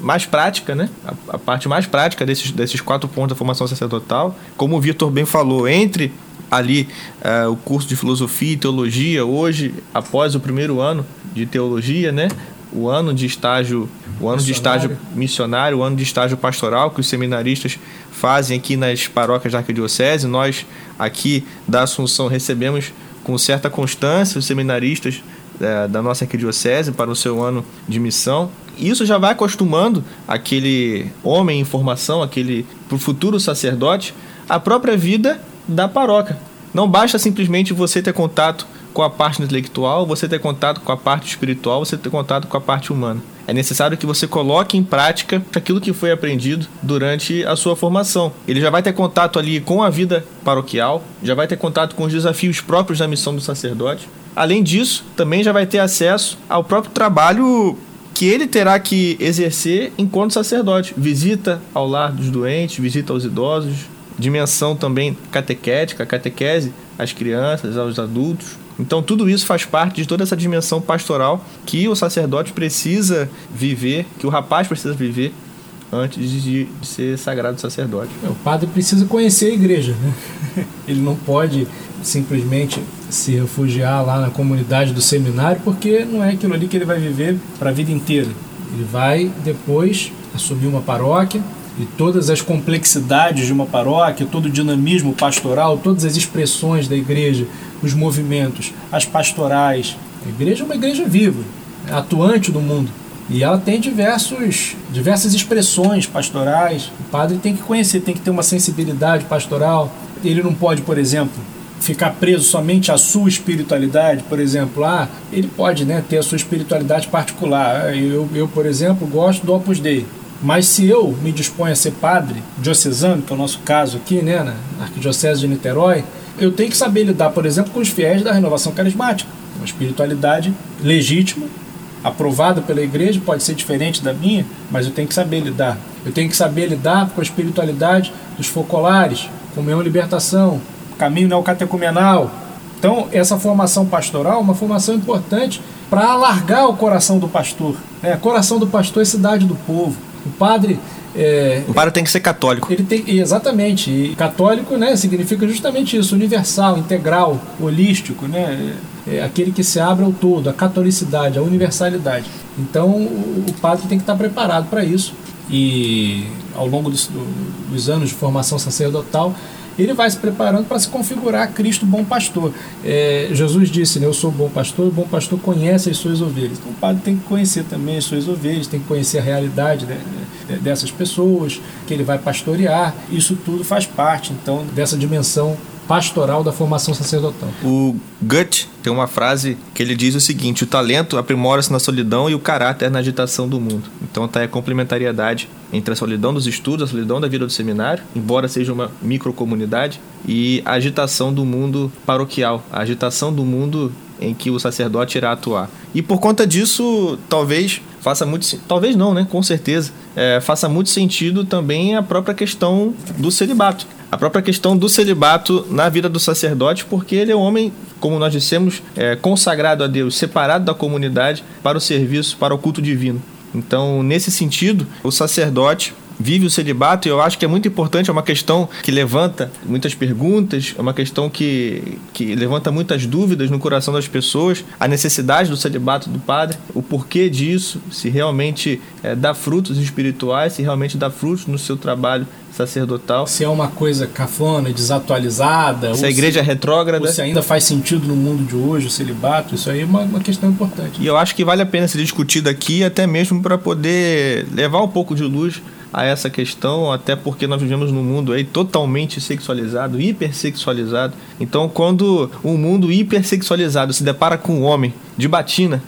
mais prática, né? A, a, parte mais prática desses, desses quatro pontos da formação sacerdotal. Como o Vitor bem falou, entre ali uh, o curso de filosofia e teologia, hoje, após o primeiro ano de teologia, né? O ano de estágio, o ano de estágio missionário, o ano de estágio pastoral que os seminaristas fazem aqui nas paróquias da Arquidiocese. Nós aqui da Assunção recebemos com certa constância os seminaristas é, da nossa arquidiocese para o seu ano de missão. Isso já vai acostumando aquele homem em formação, aquele pro futuro sacerdote, a própria vida da paróquia. Não basta simplesmente você ter contato com a parte intelectual, você ter contato com a parte espiritual, você ter contato com a parte humana. É necessário que você coloque em prática aquilo que foi aprendido durante a sua formação. Ele já vai ter contato ali com a vida paroquial, já vai ter contato com os desafios próprios da missão do sacerdote. Além disso, também já vai ter acesso ao próprio trabalho que ele terá que exercer enquanto sacerdote. Visita ao lar dos doentes, visita aos idosos, dimensão também catequética, catequese às crianças, aos adultos. Então, tudo isso faz parte de toda essa dimensão pastoral que o sacerdote precisa viver, que o rapaz precisa viver antes de, ser sagrado sacerdote. É, o padre precisa conhecer a igreja. Né? Ele não pode simplesmente se refugiar lá na comunidade do seminário, porque não é aquilo ali que ele vai viver para a vida inteira. Ele vai depois assumir uma paróquia, e todas as complexidades de uma paróquia, todo o dinamismo pastoral, todas as expressões da igreja, os movimentos, as pastorais. A igreja é uma igreja viva, é atuante do mundo. E ela tem diversos, diversas expressões pastorais. O padre tem que conhecer, tem que ter uma sensibilidade pastoral. Ele não pode, por exemplo, ficar preso somente à sua espiritualidade, por exemplo, ah, ele pode né, ter a sua espiritualidade particular. Eu, eu, por exemplo, gosto do Opus Dei. Mas se eu me disponho a ser padre diocesano, que é o nosso caso aqui, né, na Arquidiocese de Niterói, eu tenho que saber lidar, por exemplo, com os fiéis da renovação carismática. Uma espiritualidade legítima, aprovada pela igreja, pode ser diferente da minha, mas eu tenho que saber lidar. Eu tenho que saber lidar com a espiritualidade dos focolares, comunhão e libertação, caminho neocatecumenal. Então, essa formação pastoral é uma formação importante para alargar o coração do pastor. É, coração do pastor é cidade do povo. O padre. É, o padre tem que ser católico. Ele tem, exatamente. E católico né, significa justamente isso: universal, integral, holístico, né? É aquele que se abre ao todo, a catolicidade, a universalidade. Então o, o padre tem que estar preparado para isso. E ao longo dos, dos anos de formação sacerdotal, ele vai se preparando para se configurar Cristo bom pastor. É, Jesus disse, né, eu sou bom pastor, o bom pastor conhece as suas ovelhas. Então o padre tem que conhecer também as suas ovelhas, tem que conhecer a realidade né, dessas pessoas que ele vai pastorear. Isso tudo faz parte, então, dessa dimensão pastoral da formação sacerdotal. O Gut tem uma frase que ele diz o seguinte: o talento aprimora-se na solidão e o caráter na agitação do mundo. Então tá a complementariedade entre a solidão dos estudos, a solidão da vida do seminário, embora seja uma microcomunidade, e a agitação do mundo paroquial, a agitação do mundo em que o sacerdote irá atuar. E por conta disso, talvez faça muito talvez não, né? Com certeza, é, faça muito sentido também a própria questão do celibato a própria questão do celibato na vida do sacerdote, porque ele é um homem, como nós dissemos, é, consagrado a Deus, separado da comunidade para o serviço, para o culto divino. Então, nesse sentido, o sacerdote vive o celibato e eu acho que é muito importante, é uma questão que levanta muitas perguntas, é uma questão que, que levanta muitas dúvidas no coração das pessoas, a necessidade do celibato do padre, o porquê disso, se realmente é, dá frutos espirituais, se realmente dá frutos no seu trabalho sacerdotal. Se é uma coisa cafona, desatualizada. Se a igreja se, é retrógrada. se ainda faz sentido no mundo de hoje o celibato, isso aí é uma, uma questão importante. E eu acho que vale a pena ser discutido aqui, até mesmo para poder levar um pouco de luz a essa questão, até porque nós vivemos num mundo aí totalmente sexualizado, hipersexualizado. Então, quando um mundo hipersexualizado se depara com um homem de batina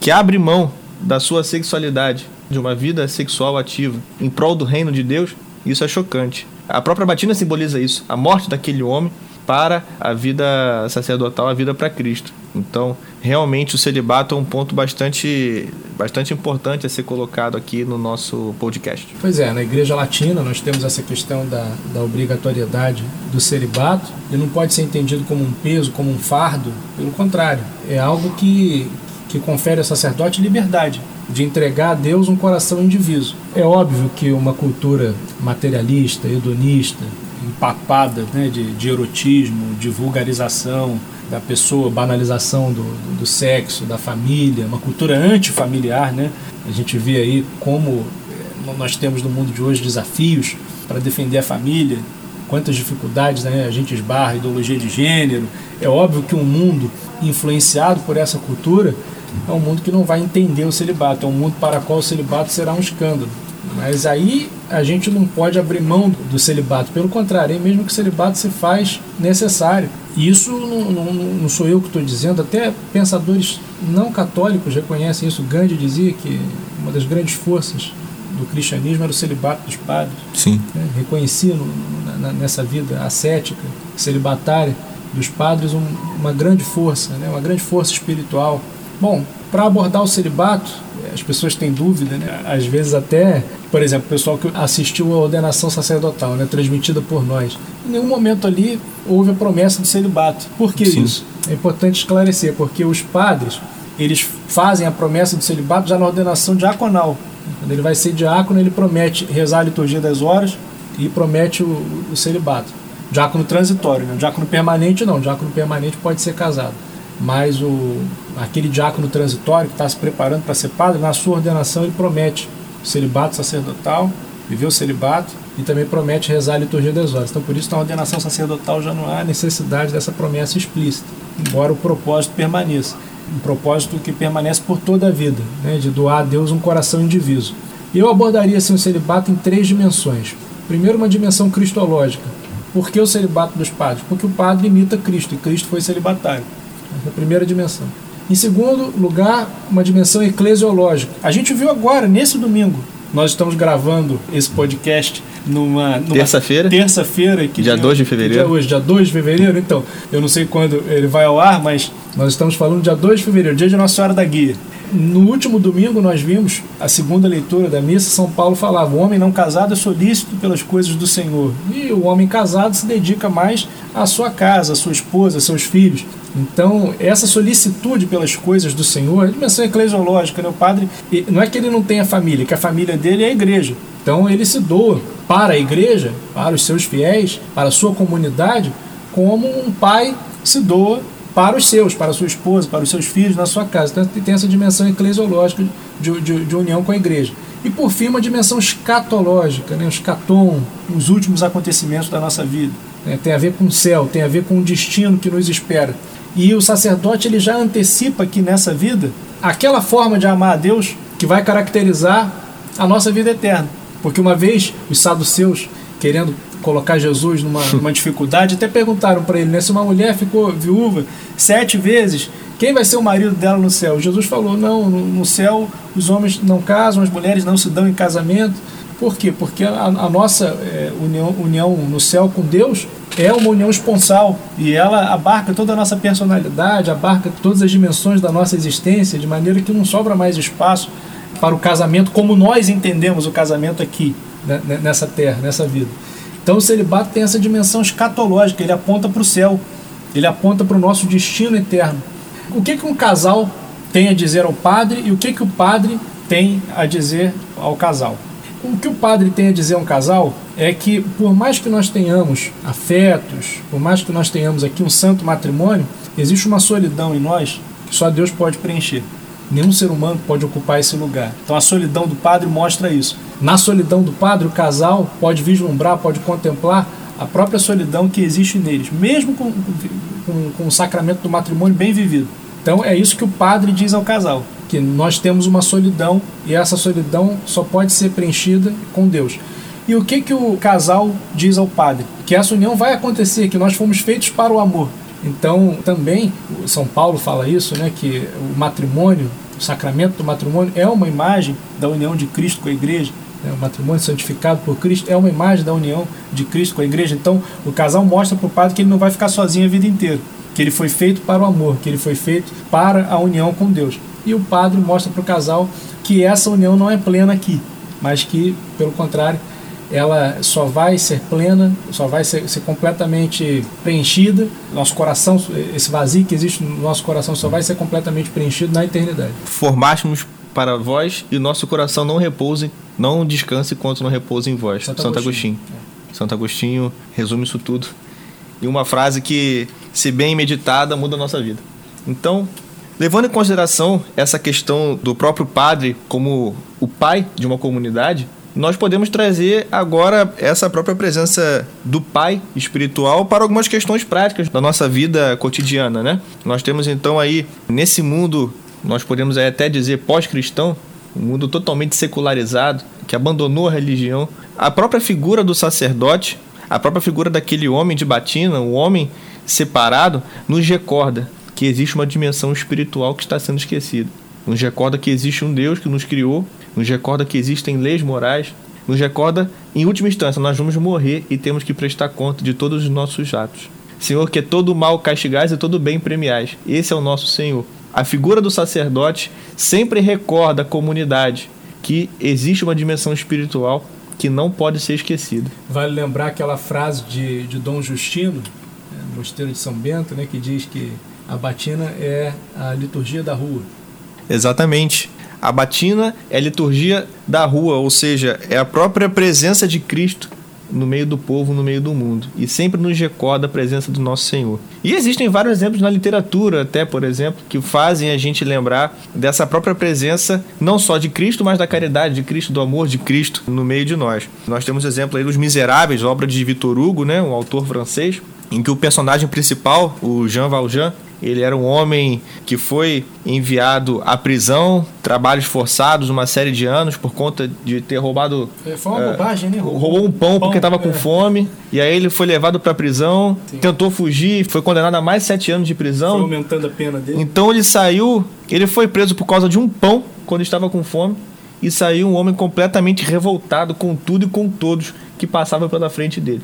que abre mão da sua sexualidade, de uma vida sexual ativa, em prol do reino de Deus, isso é chocante. A própria batina simboliza isso, a morte daquele homem para a vida sacerdotal, a vida para Cristo. Então, realmente o celibato é um ponto bastante, bastante importante a ser colocado aqui no nosso podcast. Pois é, na Igreja Latina nós temos essa questão da, da obrigatoriedade do celibato e não pode ser entendido como um peso, como um fardo, pelo contrário, é algo que, que confere ao sacerdote liberdade de entregar a Deus um coração indiviso. É óbvio que uma cultura materialista, hedonista, empapada né, de, de erotismo, de vulgarização da pessoa, banalização do, do, do sexo, da família, uma cultura antifamiliar, né? A gente vê aí como eh, nós temos no mundo de hoje desafios para defender a família, quantas dificuldades né, a gente esbarra, ideologia de gênero. É óbvio que um mundo influenciado por essa cultura é um mundo que não vai entender o celibato, é um mundo para qual o celibato será um escândalo. Mas aí a gente não pode abrir mão do celibato, pelo contrário, mesmo que o celibato se faz necessário. E isso não, não, não sou eu que estou dizendo, até pensadores não católicos reconhecem isso. Gandhi dizia que uma das grandes forças do cristianismo era o celibato dos padres. Sim. Né? Reconhecia no, na, nessa vida ascética, celibatária dos padres um, uma grande força, né? uma grande força espiritual Bom, para abordar o celibato, as pessoas têm dúvida, né? Às vezes até, por exemplo, o pessoal que assistiu a ordenação sacerdotal, né, transmitida por nós, em nenhum momento ali houve a promessa do celibato. Por que Sim. isso? É importante esclarecer, porque os padres, eles fazem a promessa do celibato já na ordenação diaconal. Quando ele vai ser diácono, ele promete rezar a liturgia das horas e promete o, o celibato. Diácono transitório, né? diácono permanente não, diácono permanente pode ser casado mas o, aquele diácono transitório que está se preparando para ser padre, na sua ordenação ele promete o celibato sacerdotal, viver o celibato e também promete rezar a liturgia das horas. Então, por isso, na ordenação sacerdotal já não há necessidade dessa promessa explícita, embora o propósito permaneça. Um propósito que permanece por toda a vida, né, de doar a Deus um coração indiviso. Eu abordaria assim, o celibato em três dimensões. Primeiro, uma dimensão cristológica. Por que o celibato dos padres? Porque o padre imita Cristo e Cristo foi celibatário. Essa é a primeira dimensão. Em segundo lugar, uma dimensão eclesiológica. A gente viu agora, nesse domingo, nós estamos gravando esse podcast numa, numa terça-feira. Terça-feira, que dia 2 de fevereiro. Dia hoje, dia 2 de fevereiro, então, eu não sei quando ele vai ao ar, mas nós estamos falando dia 2 de fevereiro, dia de Nossa Senhora da Guia. No último domingo nós vimos a segunda leitura da missa, São Paulo falava: "O homem não casado é solícito pelas coisas do Senhor". E o homem casado se dedica mais à sua casa, à sua esposa, aos seus filhos. Então, essa solicitude pelas coisas do Senhor, a dimensão eclesiológica, né? o padre, não é que ele não tenha família, que a família dele é a igreja. Então, ele se doa para a igreja, para os seus fiéis, para a sua comunidade, como um pai se doa para os seus, para a sua esposa, para os seus filhos na sua casa. Então, tem essa dimensão eclesiológica de, de, de união com a igreja. E por fim, uma dimensão escatológica, né? o escatom, os últimos acontecimentos da nossa vida. Né? tem a ver com o céu, tem a ver com o destino que nos espera. E o sacerdote ele já antecipa aqui nessa vida aquela forma de amar a Deus que vai caracterizar a nossa vida eterna. Porque uma vez os saduceus, querendo colocar Jesus numa, numa dificuldade, até perguntaram para ele, né, se uma mulher ficou viúva sete vezes, quem vai ser o marido dela no céu? Jesus falou, não, no, no céu os homens não casam, as mulheres não se dão em casamento. Por quê? Porque a, a nossa é, união, união no céu com Deus é uma união esponsal e ela abarca toda a nossa personalidade, abarca todas as dimensões da nossa existência, de maneira que não sobra mais espaço para o casamento como nós entendemos o casamento aqui, né, nessa terra, nessa vida. Então o celibato tem essa dimensão escatológica, ele aponta para o céu, ele aponta para o nosso destino eterno. O que, que um casal tem a dizer ao padre e o que, que o padre tem a dizer ao casal? O que o padre tem a dizer a um casal é que, por mais que nós tenhamos afetos, por mais que nós tenhamos aqui um santo matrimônio, existe uma solidão em nós que só Deus pode preencher. Nenhum ser humano pode ocupar esse lugar. Então a solidão do padre mostra isso. Na solidão do padre, o casal pode vislumbrar, pode contemplar a própria solidão que existe neles, mesmo com, com, com o sacramento do matrimônio bem vivido. Então é isso que o padre diz ao casal que nós temos uma solidão e essa solidão só pode ser preenchida com Deus. E o que que o casal diz ao padre? Que essa união vai acontecer, que nós fomos feitos para o amor. Então, também São Paulo fala isso, né, que o matrimônio, o sacramento do matrimônio é uma imagem da união de Cristo com a igreja. Né? O matrimônio santificado por Cristo é uma imagem da união de Cristo com a igreja. Então, o casal mostra para o padre que ele não vai ficar sozinho a vida inteira, que ele foi feito para o amor, que ele foi feito para a união com Deus e o padre mostra para o casal que essa união não é plena aqui, mas que, pelo contrário, ela só vai ser plena, só vai ser, ser, completamente preenchida. Nosso coração, esse vazio que existe no nosso coração, só vai ser completamente preenchido na eternidade. Formássemos para vós e nosso coração não repouse, não descanse enquanto não repousa em vós. Santo, Santo Agostinho. Agostinho. É. Santo Agostinho resume isso tudo. E uma frase que, se bem meditada, muda a nossa vida. Então, Levando em consideração essa questão do próprio padre como o pai de uma comunidade, nós podemos trazer agora essa própria presença do pai espiritual para algumas questões práticas da nossa vida cotidiana, né? Nós temos então aí nesse mundo, nós podemos até dizer pós-cristão, um mundo totalmente secularizado, que abandonou a religião, a própria figura do sacerdote, a própria figura daquele homem de batina, o homem separado, nos recorda que existe uma dimensão espiritual que está sendo esquecida. Nos recorda que existe um Deus que nos criou, nos recorda que existem leis morais, nos recorda, em última instância, nós vamos morrer e temos que prestar conta de todos os nossos atos. Senhor, que todo mal castigais e todo bem premiais. Esse é o nosso Senhor. A figura do sacerdote sempre recorda a comunidade que existe uma dimensão espiritual que não pode ser esquecida. Vale lembrar aquela frase de, de Dom Justino, né, no Mosteiro de São Bento, né, que diz que a batina é a liturgia da rua. Exatamente. A batina é a liturgia da rua, ou seja, é a própria presença de Cristo no meio do povo, no meio do mundo. E sempre nos recorda a presença do nosso Senhor. E existem vários exemplos na literatura, até, por exemplo, que fazem a gente lembrar dessa própria presença, não só de Cristo, mas da caridade de Cristo, do amor de Cristo no meio de nós. Nós temos exemplo aí dos Miseráveis, obra de Victor Hugo, né, um autor francês, em que o personagem principal, o Jean Valjean, ele era um homem que foi enviado à prisão, trabalhos forçados, uma série de anos por conta de ter roubado. É, foi uma é, bobagem, né? Roubou, roubou um pão, pão porque estava com é. fome. E aí ele foi levado para a prisão, Sim. tentou fugir, foi condenado a mais sete anos de prisão. Foi aumentando a pena dele. Então ele saiu, ele foi preso por causa de um pão quando estava com fome. E saiu um homem completamente revoltado com tudo e com todos que passavam pela frente dele.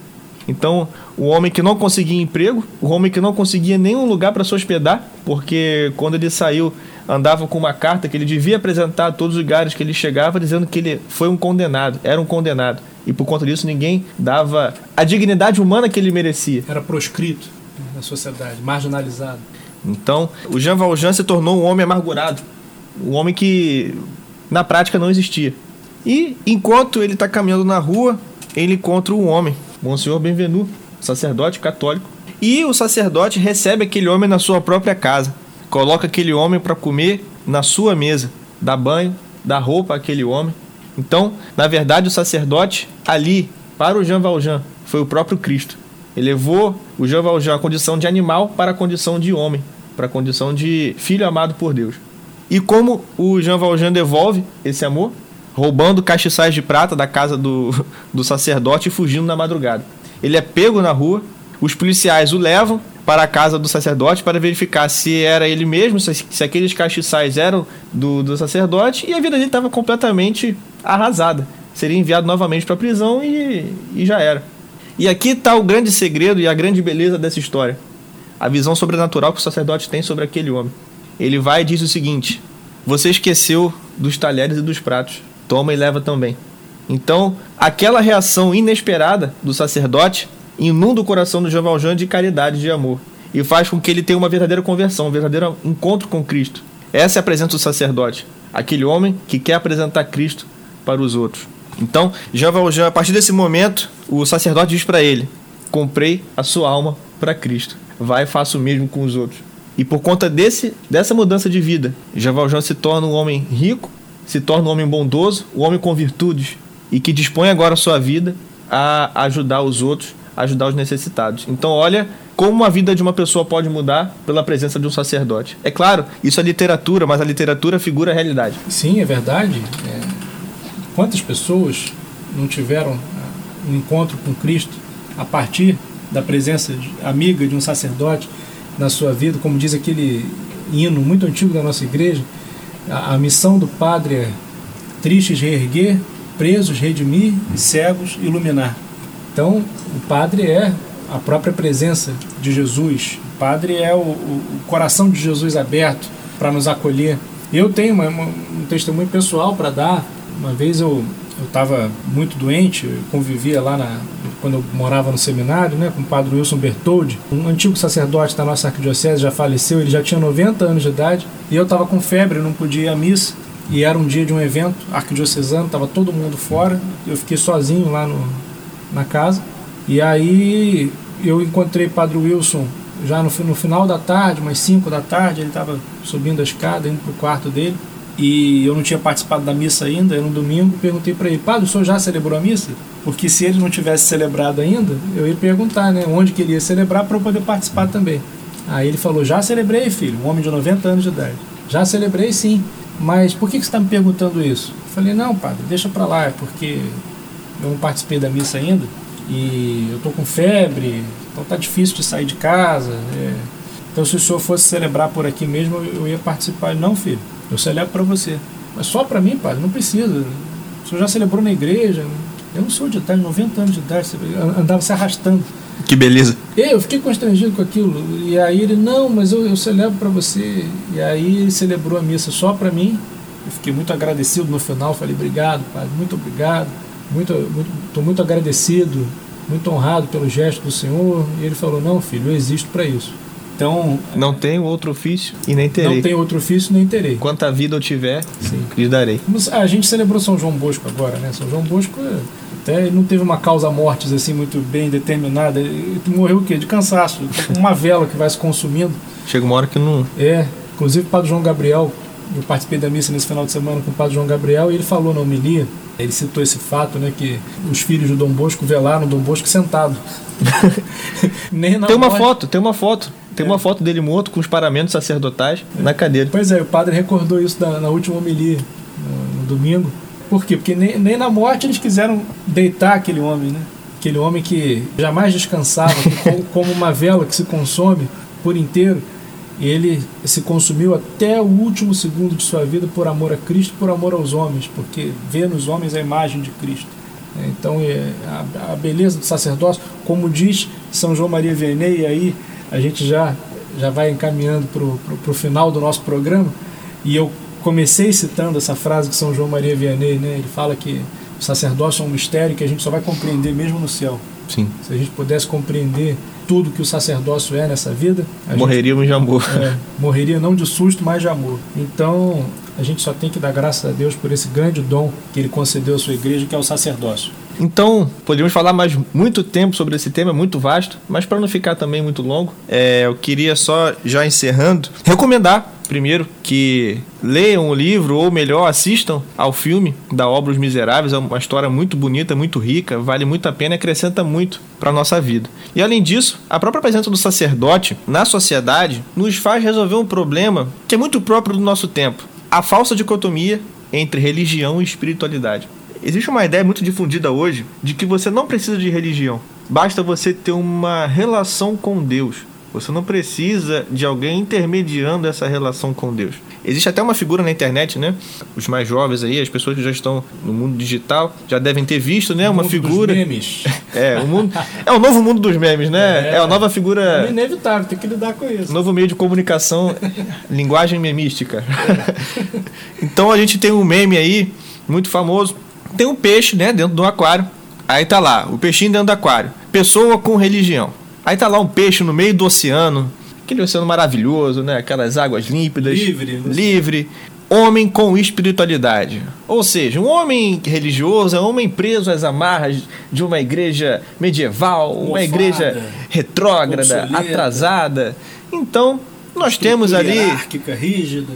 Então, o homem que não conseguia emprego, o homem que não conseguia nenhum lugar para se hospedar, porque quando ele saiu, andava com uma carta que ele devia apresentar a todos os lugares que ele chegava, dizendo que ele foi um condenado, era um condenado. E por conta disso, ninguém dava a dignidade humana que ele merecia. Era proscrito na sociedade, marginalizado. Então, o Jean Valjean se tornou um homem amargurado, um homem que na prática não existia. E enquanto ele está caminhando na rua, ele encontra um homem Monsenhor Benvenu, sacerdote católico. E o sacerdote recebe aquele homem na sua própria casa, coloca aquele homem para comer na sua mesa, dá banho, dá roupa àquele homem. Então, na verdade, o sacerdote ali, para o Jean Valjean, foi o próprio Cristo. Ele levou o Jean Valjean a condição de animal para a condição de homem, para a condição de filho amado por Deus. E como o Jean Valjean devolve esse amor? Roubando castiçais de prata da casa do, do sacerdote e fugindo na madrugada. Ele é pego na rua, os policiais o levam para a casa do sacerdote para verificar se era ele mesmo, se, se aqueles castiçais eram do, do sacerdote, e a vida dele estava completamente arrasada. Seria enviado novamente para a prisão e, e já era. E aqui está o grande segredo e a grande beleza dessa história. A visão sobrenatural que o sacerdote tem sobre aquele homem. Ele vai e diz o seguinte: Você esqueceu dos talheres e dos pratos. Toma e leva também. Então, aquela reação inesperada do sacerdote inunda o coração do Jean Valjean de caridade e de amor e faz com que ele tenha uma verdadeira conversão, um verdadeiro encontro com Cristo. Essa é a presença do sacerdote, aquele homem que quer apresentar Cristo para os outros. Então, Jean Valjean, a partir desse momento, o sacerdote diz para ele: Comprei a sua alma para Cristo. Vai e faça o mesmo com os outros. E por conta desse, dessa mudança de vida, Jean Valjean se torna um homem rico, se torna um homem bondoso, um homem com virtudes e que dispõe agora a sua vida a ajudar os outros, a ajudar os necessitados. Então, olha como a vida de uma pessoa pode mudar pela presença de um sacerdote. É claro, isso é literatura, mas a literatura figura a realidade. Sim, é verdade. É... Quantas pessoas não tiveram um encontro com Cristo a partir da presença amiga de um sacerdote na sua vida, como diz aquele hino muito antigo da nossa igreja, a, a missão do Padre é tristes reerguer, presos redimir, cegos iluminar. Então, o Padre é a própria presença de Jesus. O Padre é o, o, o coração de Jesus aberto para nos acolher. Eu tenho uma, uma, um testemunho pessoal para dar. Uma vez eu eu estava muito doente, eu convivia lá na, quando eu morava no seminário, né, com o padre Wilson Bertoldi, um antigo sacerdote da nossa arquidiocese, já faleceu, ele já tinha 90 anos de idade, e eu estava com febre, não podia ir à missa, e era um dia de um evento arquidiocesano, estava todo mundo fora, eu fiquei sozinho lá no, na casa, e aí eu encontrei o padre Wilson já no, no final da tarde, umas 5 da tarde, ele estava subindo a escada, indo para o quarto dele, e eu não tinha participado da missa ainda, era um domingo, perguntei para ele, padre, o senhor já celebrou a missa? Porque se ele não tivesse celebrado ainda, eu ia perguntar, né, onde que ele ia celebrar para eu poder participar também. Aí ele falou, já celebrei, filho, um homem de 90 anos de idade. Já celebrei sim, mas por que, que você está me perguntando isso? Eu falei, não, padre, deixa para lá, é porque eu não participei da missa ainda e eu tô com febre, então tá difícil de sair de casa. É. Então se o senhor fosse celebrar por aqui mesmo, eu ia participar. Não, filho, eu celebro para você. Mas só para mim, padre, não precisa. O senhor já celebrou na igreja. Eu não sou de idade, 90 anos de idade, andava se arrastando. Que beleza. Eu fiquei constrangido com aquilo. E aí ele, não, mas eu, eu celebro para você. E aí ele celebrou a missa só para mim. Eu fiquei muito agradecido no final. Falei, obrigado, padre, muito obrigado. Muito, muito, tô muito agradecido, muito honrado pelo gesto do Senhor. E ele falou, não, filho, eu existo para isso. Então. Não tenho outro ofício e nem terei. Não tenho outro ofício nem terei. Quanta vida eu tiver, Sim. lhe darei. A gente celebrou São João Bosco agora, né? São João Bosco até não teve uma causa mortes assim muito bem determinada. Ele morreu o quê? De cansaço. Uma vela que vai se consumindo. Chega uma hora que não. É. Inclusive o Padre João Gabriel, eu participei da missa nesse final de semana com o Padre João Gabriel e ele falou na homilia, ele citou esse fato, né, que os filhos do Dom Bosco velaram o Dom Bosco sentado. Nem na tem uma morte. foto, tem uma foto. Tem uma foto dele morto com os paramentos sacerdotais é. na cadeira. Pois é, o padre recordou isso na, na última homilia, no, no, domingo. Por quê? Porque nem, nem na morte eles quiseram deitar aquele homem, né? Aquele homem que jamais descansava, como, como uma vela que se consome por inteiro. Ele se consumiu até o último segundo de sua vida por amor a Cristo, por amor aos homens, porque vê nos homens a imagem de Cristo. É, então, é, a, beleza do sacerdócio, como diz São João Maria Vianney, aí a gente já, já vai encaminhando para o final do nosso programa, e eu comecei citando essa frase de São João Maria Vianney, né? ele fala que o sacerdócio é um mistério que a gente só vai compreender mesmo no céu. Sim. Se a gente pudesse compreender tudo que o sacerdócio é nessa vida, morreríamos gente, de amor. É, morreria não de susto, mas de amor. Então, a gente só tem que dar graças a Deus por esse grande dom que ele concedeu à sua igreja, que é o sacerdócio. Então, poderíamos falar mais muito tempo sobre esse tema, é muito vasto, mas para não ficar também muito longo, é, eu queria só, já encerrando, recomendar primeiro que leiam o livro, ou melhor, assistam ao filme da obra Os Miseráveis. É uma história muito bonita, muito rica, vale muito a pena e acrescenta muito para nossa vida. E além disso, a própria presença do sacerdote na sociedade nos faz resolver um problema que é muito próprio do nosso tempo: a falsa dicotomia entre religião e espiritualidade. Existe uma ideia muito difundida hoje de que você não precisa de religião, basta você ter uma relação com Deus. Você não precisa de alguém intermediando essa relação com Deus. Existe até uma figura na internet, né? Os mais jovens aí, as pessoas que já estão no mundo digital, já devem ter visto, né? Uma mundo figura. Dos memes. É, o mundo. É o novo mundo dos memes, né? É, É. a nova figura. É inevitável, tem que lidar com isso. Novo meio de comunicação, linguagem memística. então a gente tem um meme aí, muito famoso. Tem um peixe, né, dentro do aquário. Aí tá lá, o peixinho dentro do aquário. Pessoa com religião. Aí tá lá um peixe no meio do oceano. Aquele oceano maravilhoso, né? Aquelas águas límpidas. Livre, né? Livre. Homem com espiritualidade. Ou seja, um homem religioso é um homem preso às amarras de uma igreja medieval, uma Mofada, igreja retrógrada, obsoleta. atrasada. Então, nós temos ali, Hierárquica, rígida.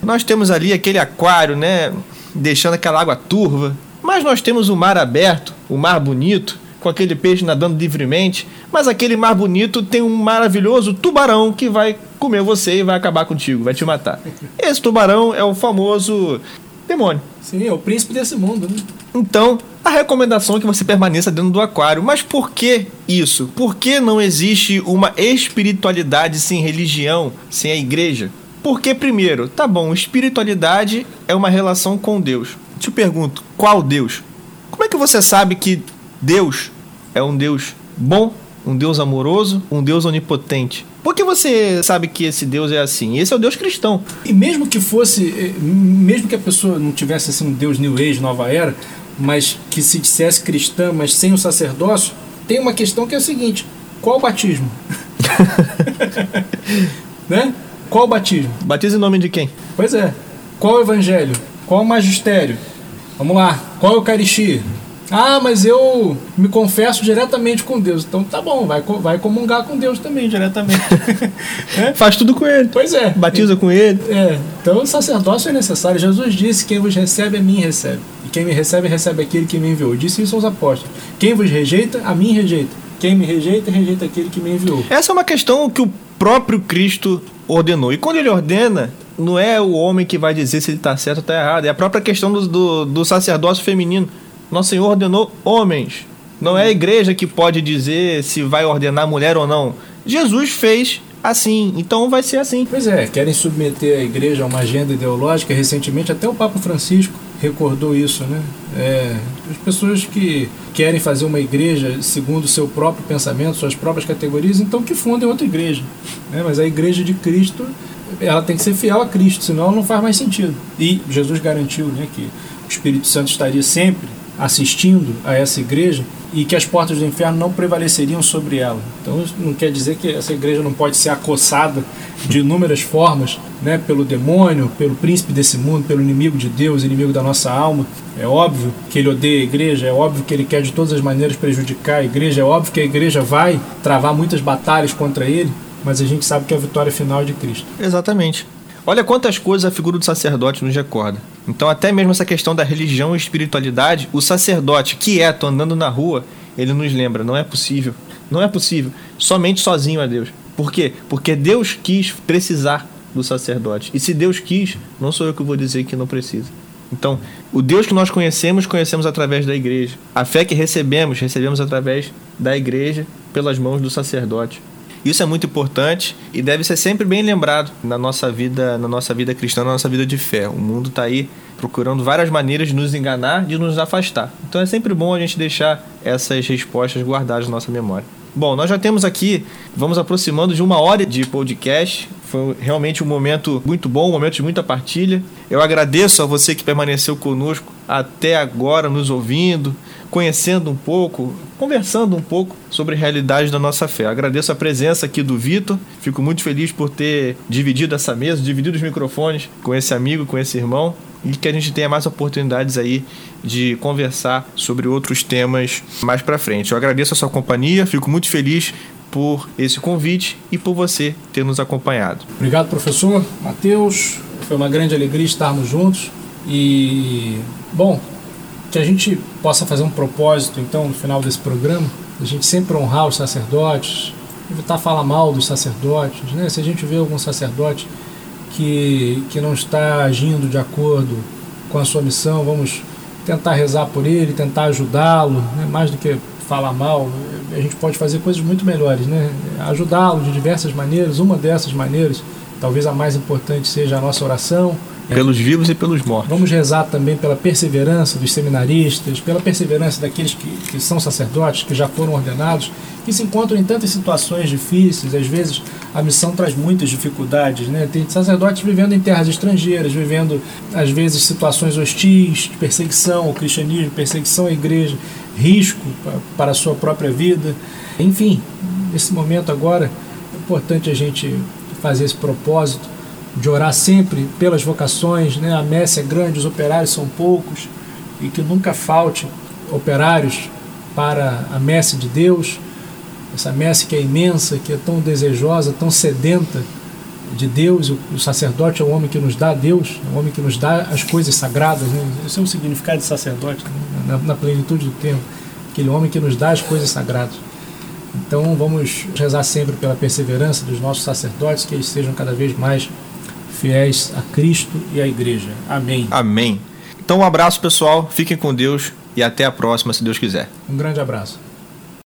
nós temos ali aquele aquário, né, deixando aquela água turva. Mas nós temos o mar aberto, o mar bonito, com aquele peixe nadando livremente. Mas aquele mar bonito tem um maravilhoso tubarão que vai comer você e vai acabar contigo, vai te matar. Esse tubarão é o famoso demônio. Sim, é o príncipe desse mundo, né? Então, a recomendação é que você permaneça dentro do aquário. Mas por que isso? Por que não existe uma espiritualidade sem religião, sem a igreja? Porque, primeiro, tá bom, espiritualidade é uma relação com Deus. Te pergunto, qual Deus? Como é que você sabe que Deus é um Deus bom, um Deus amoroso, um Deus onipotente? Por que você sabe que esse Deus é assim? Esse é o Deus cristão. E mesmo que fosse, eh, mesmo que a pessoa não tivesse assim um Deus New Age, nova era, mas que se dissesse cristã, mas sem o sacerdócio, tem uma questão que é o seguinte: qual o batismo? né? Qual o batismo? Batiza em nome de quem? Pois é. Qual o evangelho? Qual o magistério? Vamos lá. Qual a Eucaristia? Ah, mas eu me confesso diretamente com Deus. Então tá bom, vai, vai comungar com Deus também diretamente. É? Faz tudo com ele. Pois é. Batiza com ele. É, então o sacerdócio é necessário. Jesus disse: Quem vos recebe, a mim recebe. E quem me recebe, recebe aquele que me enviou. Disse isso aos apóstolos. Quem vos rejeita, a mim rejeita. Quem me rejeita, rejeita aquele que me enviou. Essa é uma questão que o próprio Cristo ordenou. E quando ele ordena, não é o homem que vai dizer se ele está certo ou está errado. É a própria questão do, do, do sacerdócio feminino. Nosso Senhor ordenou homens. Não é a igreja que pode dizer se vai ordenar mulher ou não. Jesus fez assim, então vai ser assim. Pois é, querem submeter a igreja a uma agenda ideológica. Recentemente, até o Papa Francisco recordou isso, né? É, as pessoas que querem fazer uma igreja segundo o seu próprio pensamento, suas próprias categorias, então que fundem outra igreja. Né? Mas a igreja de Cristo, ela tem que ser fiel a Cristo, senão não faz mais sentido. E Jesus garantiu né, que o Espírito Santo estaria sempre assistindo a essa igreja e que as portas do inferno não prevaleceriam sobre ela. Então não quer dizer que essa igreja não pode ser acossada de inúmeras formas, né, pelo demônio, pelo príncipe desse mundo, pelo inimigo de Deus, inimigo da nossa alma. É óbvio que ele odeia a igreja, é óbvio que ele quer de todas as maneiras prejudicar a igreja, é óbvio que a igreja vai travar muitas batalhas contra ele, mas a gente sabe que a vitória final é de Cristo. Exatamente. Olha quantas coisas a figura do sacerdote nos recorda. Então, até mesmo essa questão da religião e espiritualidade, o sacerdote quieto, andando na rua, ele nos lembra: não é possível. Não é possível. Somente sozinho a Deus. Por quê? Porque Deus quis precisar do sacerdote. E se Deus quis, não sou eu que vou dizer que não precisa. Então, o Deus que nós conhecemos, conhecemos através da igreja. A fé que recebemos, recebemos através da igreja, pelas mãos do sacerdote. Isso é muito importante e deve ser sempre bem lembrado na nossa vida, na nossa vida cristã, na nossa vida de fé. O mundo está aí procurando várias maneiras de nos enganar, de nos afastar. Então é sempre bom a gente deixar essas respostas guardadas na nossa memória. Bom, nós já temos aqui, vamos aproximando de uma hora de podcast. Foi realmente um momento muito bom, um momento de muita partilha. Eu agradeço a você que permaneceu conosco até agora, nos ouvindo, conhecendo um pouco, conversando um pouco sobre a realidade da nossa fé. Agradeço a presença aqui do Vitor. Fico muito feliz por ter dividido essa mesa, dividido os microfones com esse amigo, com esse irmão. E que a gente tenha mais oportunidades aí de conversar sobre outros temas mais pra frente. Eu agradeço a sua companhia, fico muito feliz por esse convite e por você ter nos acompanhado. Obrigado, professor Matheus. Foi uma grande alegria estarmos juntos e, bom, que a gente possa fazer um propósito, então, no final desse programa, a gente sempre honrar os sacerdotes, evitar falar mal dos sacerdotes, né? Se a gente vê algum sacerdote que, que não está agindo de acordo com a sua missão, vamos tentar rezar por ele, tentar ajudá-lo, né? mais do que falar mal, a gente pode fazer coisas muito melhores, né? Ajudá-lo de diversas maneiras, uma dessas maneiras, talvez a mais importante seja a nossa oração, pelos vivos e pelos mortos. Vamos rezar também pela perseverança dos seminaristas, pela perseverança daqueles que, que são sacerdotes, que já foram ordenados, que se encontram em tantas situações difíceis. Às vezes a missão traz muitas dificuldades. Né? Tem sacerdotes vivendo em terras estrangeiras, vivendo às vezes situações hostis, perseguição ao cristianismo, perseguição à igreja, risco para a sua própria vida. Enfim, nesse momento agora é importante a gente fazer esse propósito de orar sempre pelas vocações, né? A messe é grande, os operários são poucos e que nunca falte operários para a messe de Deus, essa messe que é imensa, que é tão desejosa, tão sedenta de Deus. O sacerdote é o homem que nos dá Deus, é o homem que nos dá as coisas sagradas. Né? Esse é o significado de sacerdote, né? na, plenitude do tempo. Aquele homem que nos dá as coisas sagradas. Então vamos rezar sempre pela perseverança dos nossos sacerdotes, que eles sejam cada vez mais fiéis a Cristo e à Igreja. Amém. Amém. Então, um abraço, pessoal. Fiquem com Deus e até a próxima, se Deus quiser. Um grande abraço.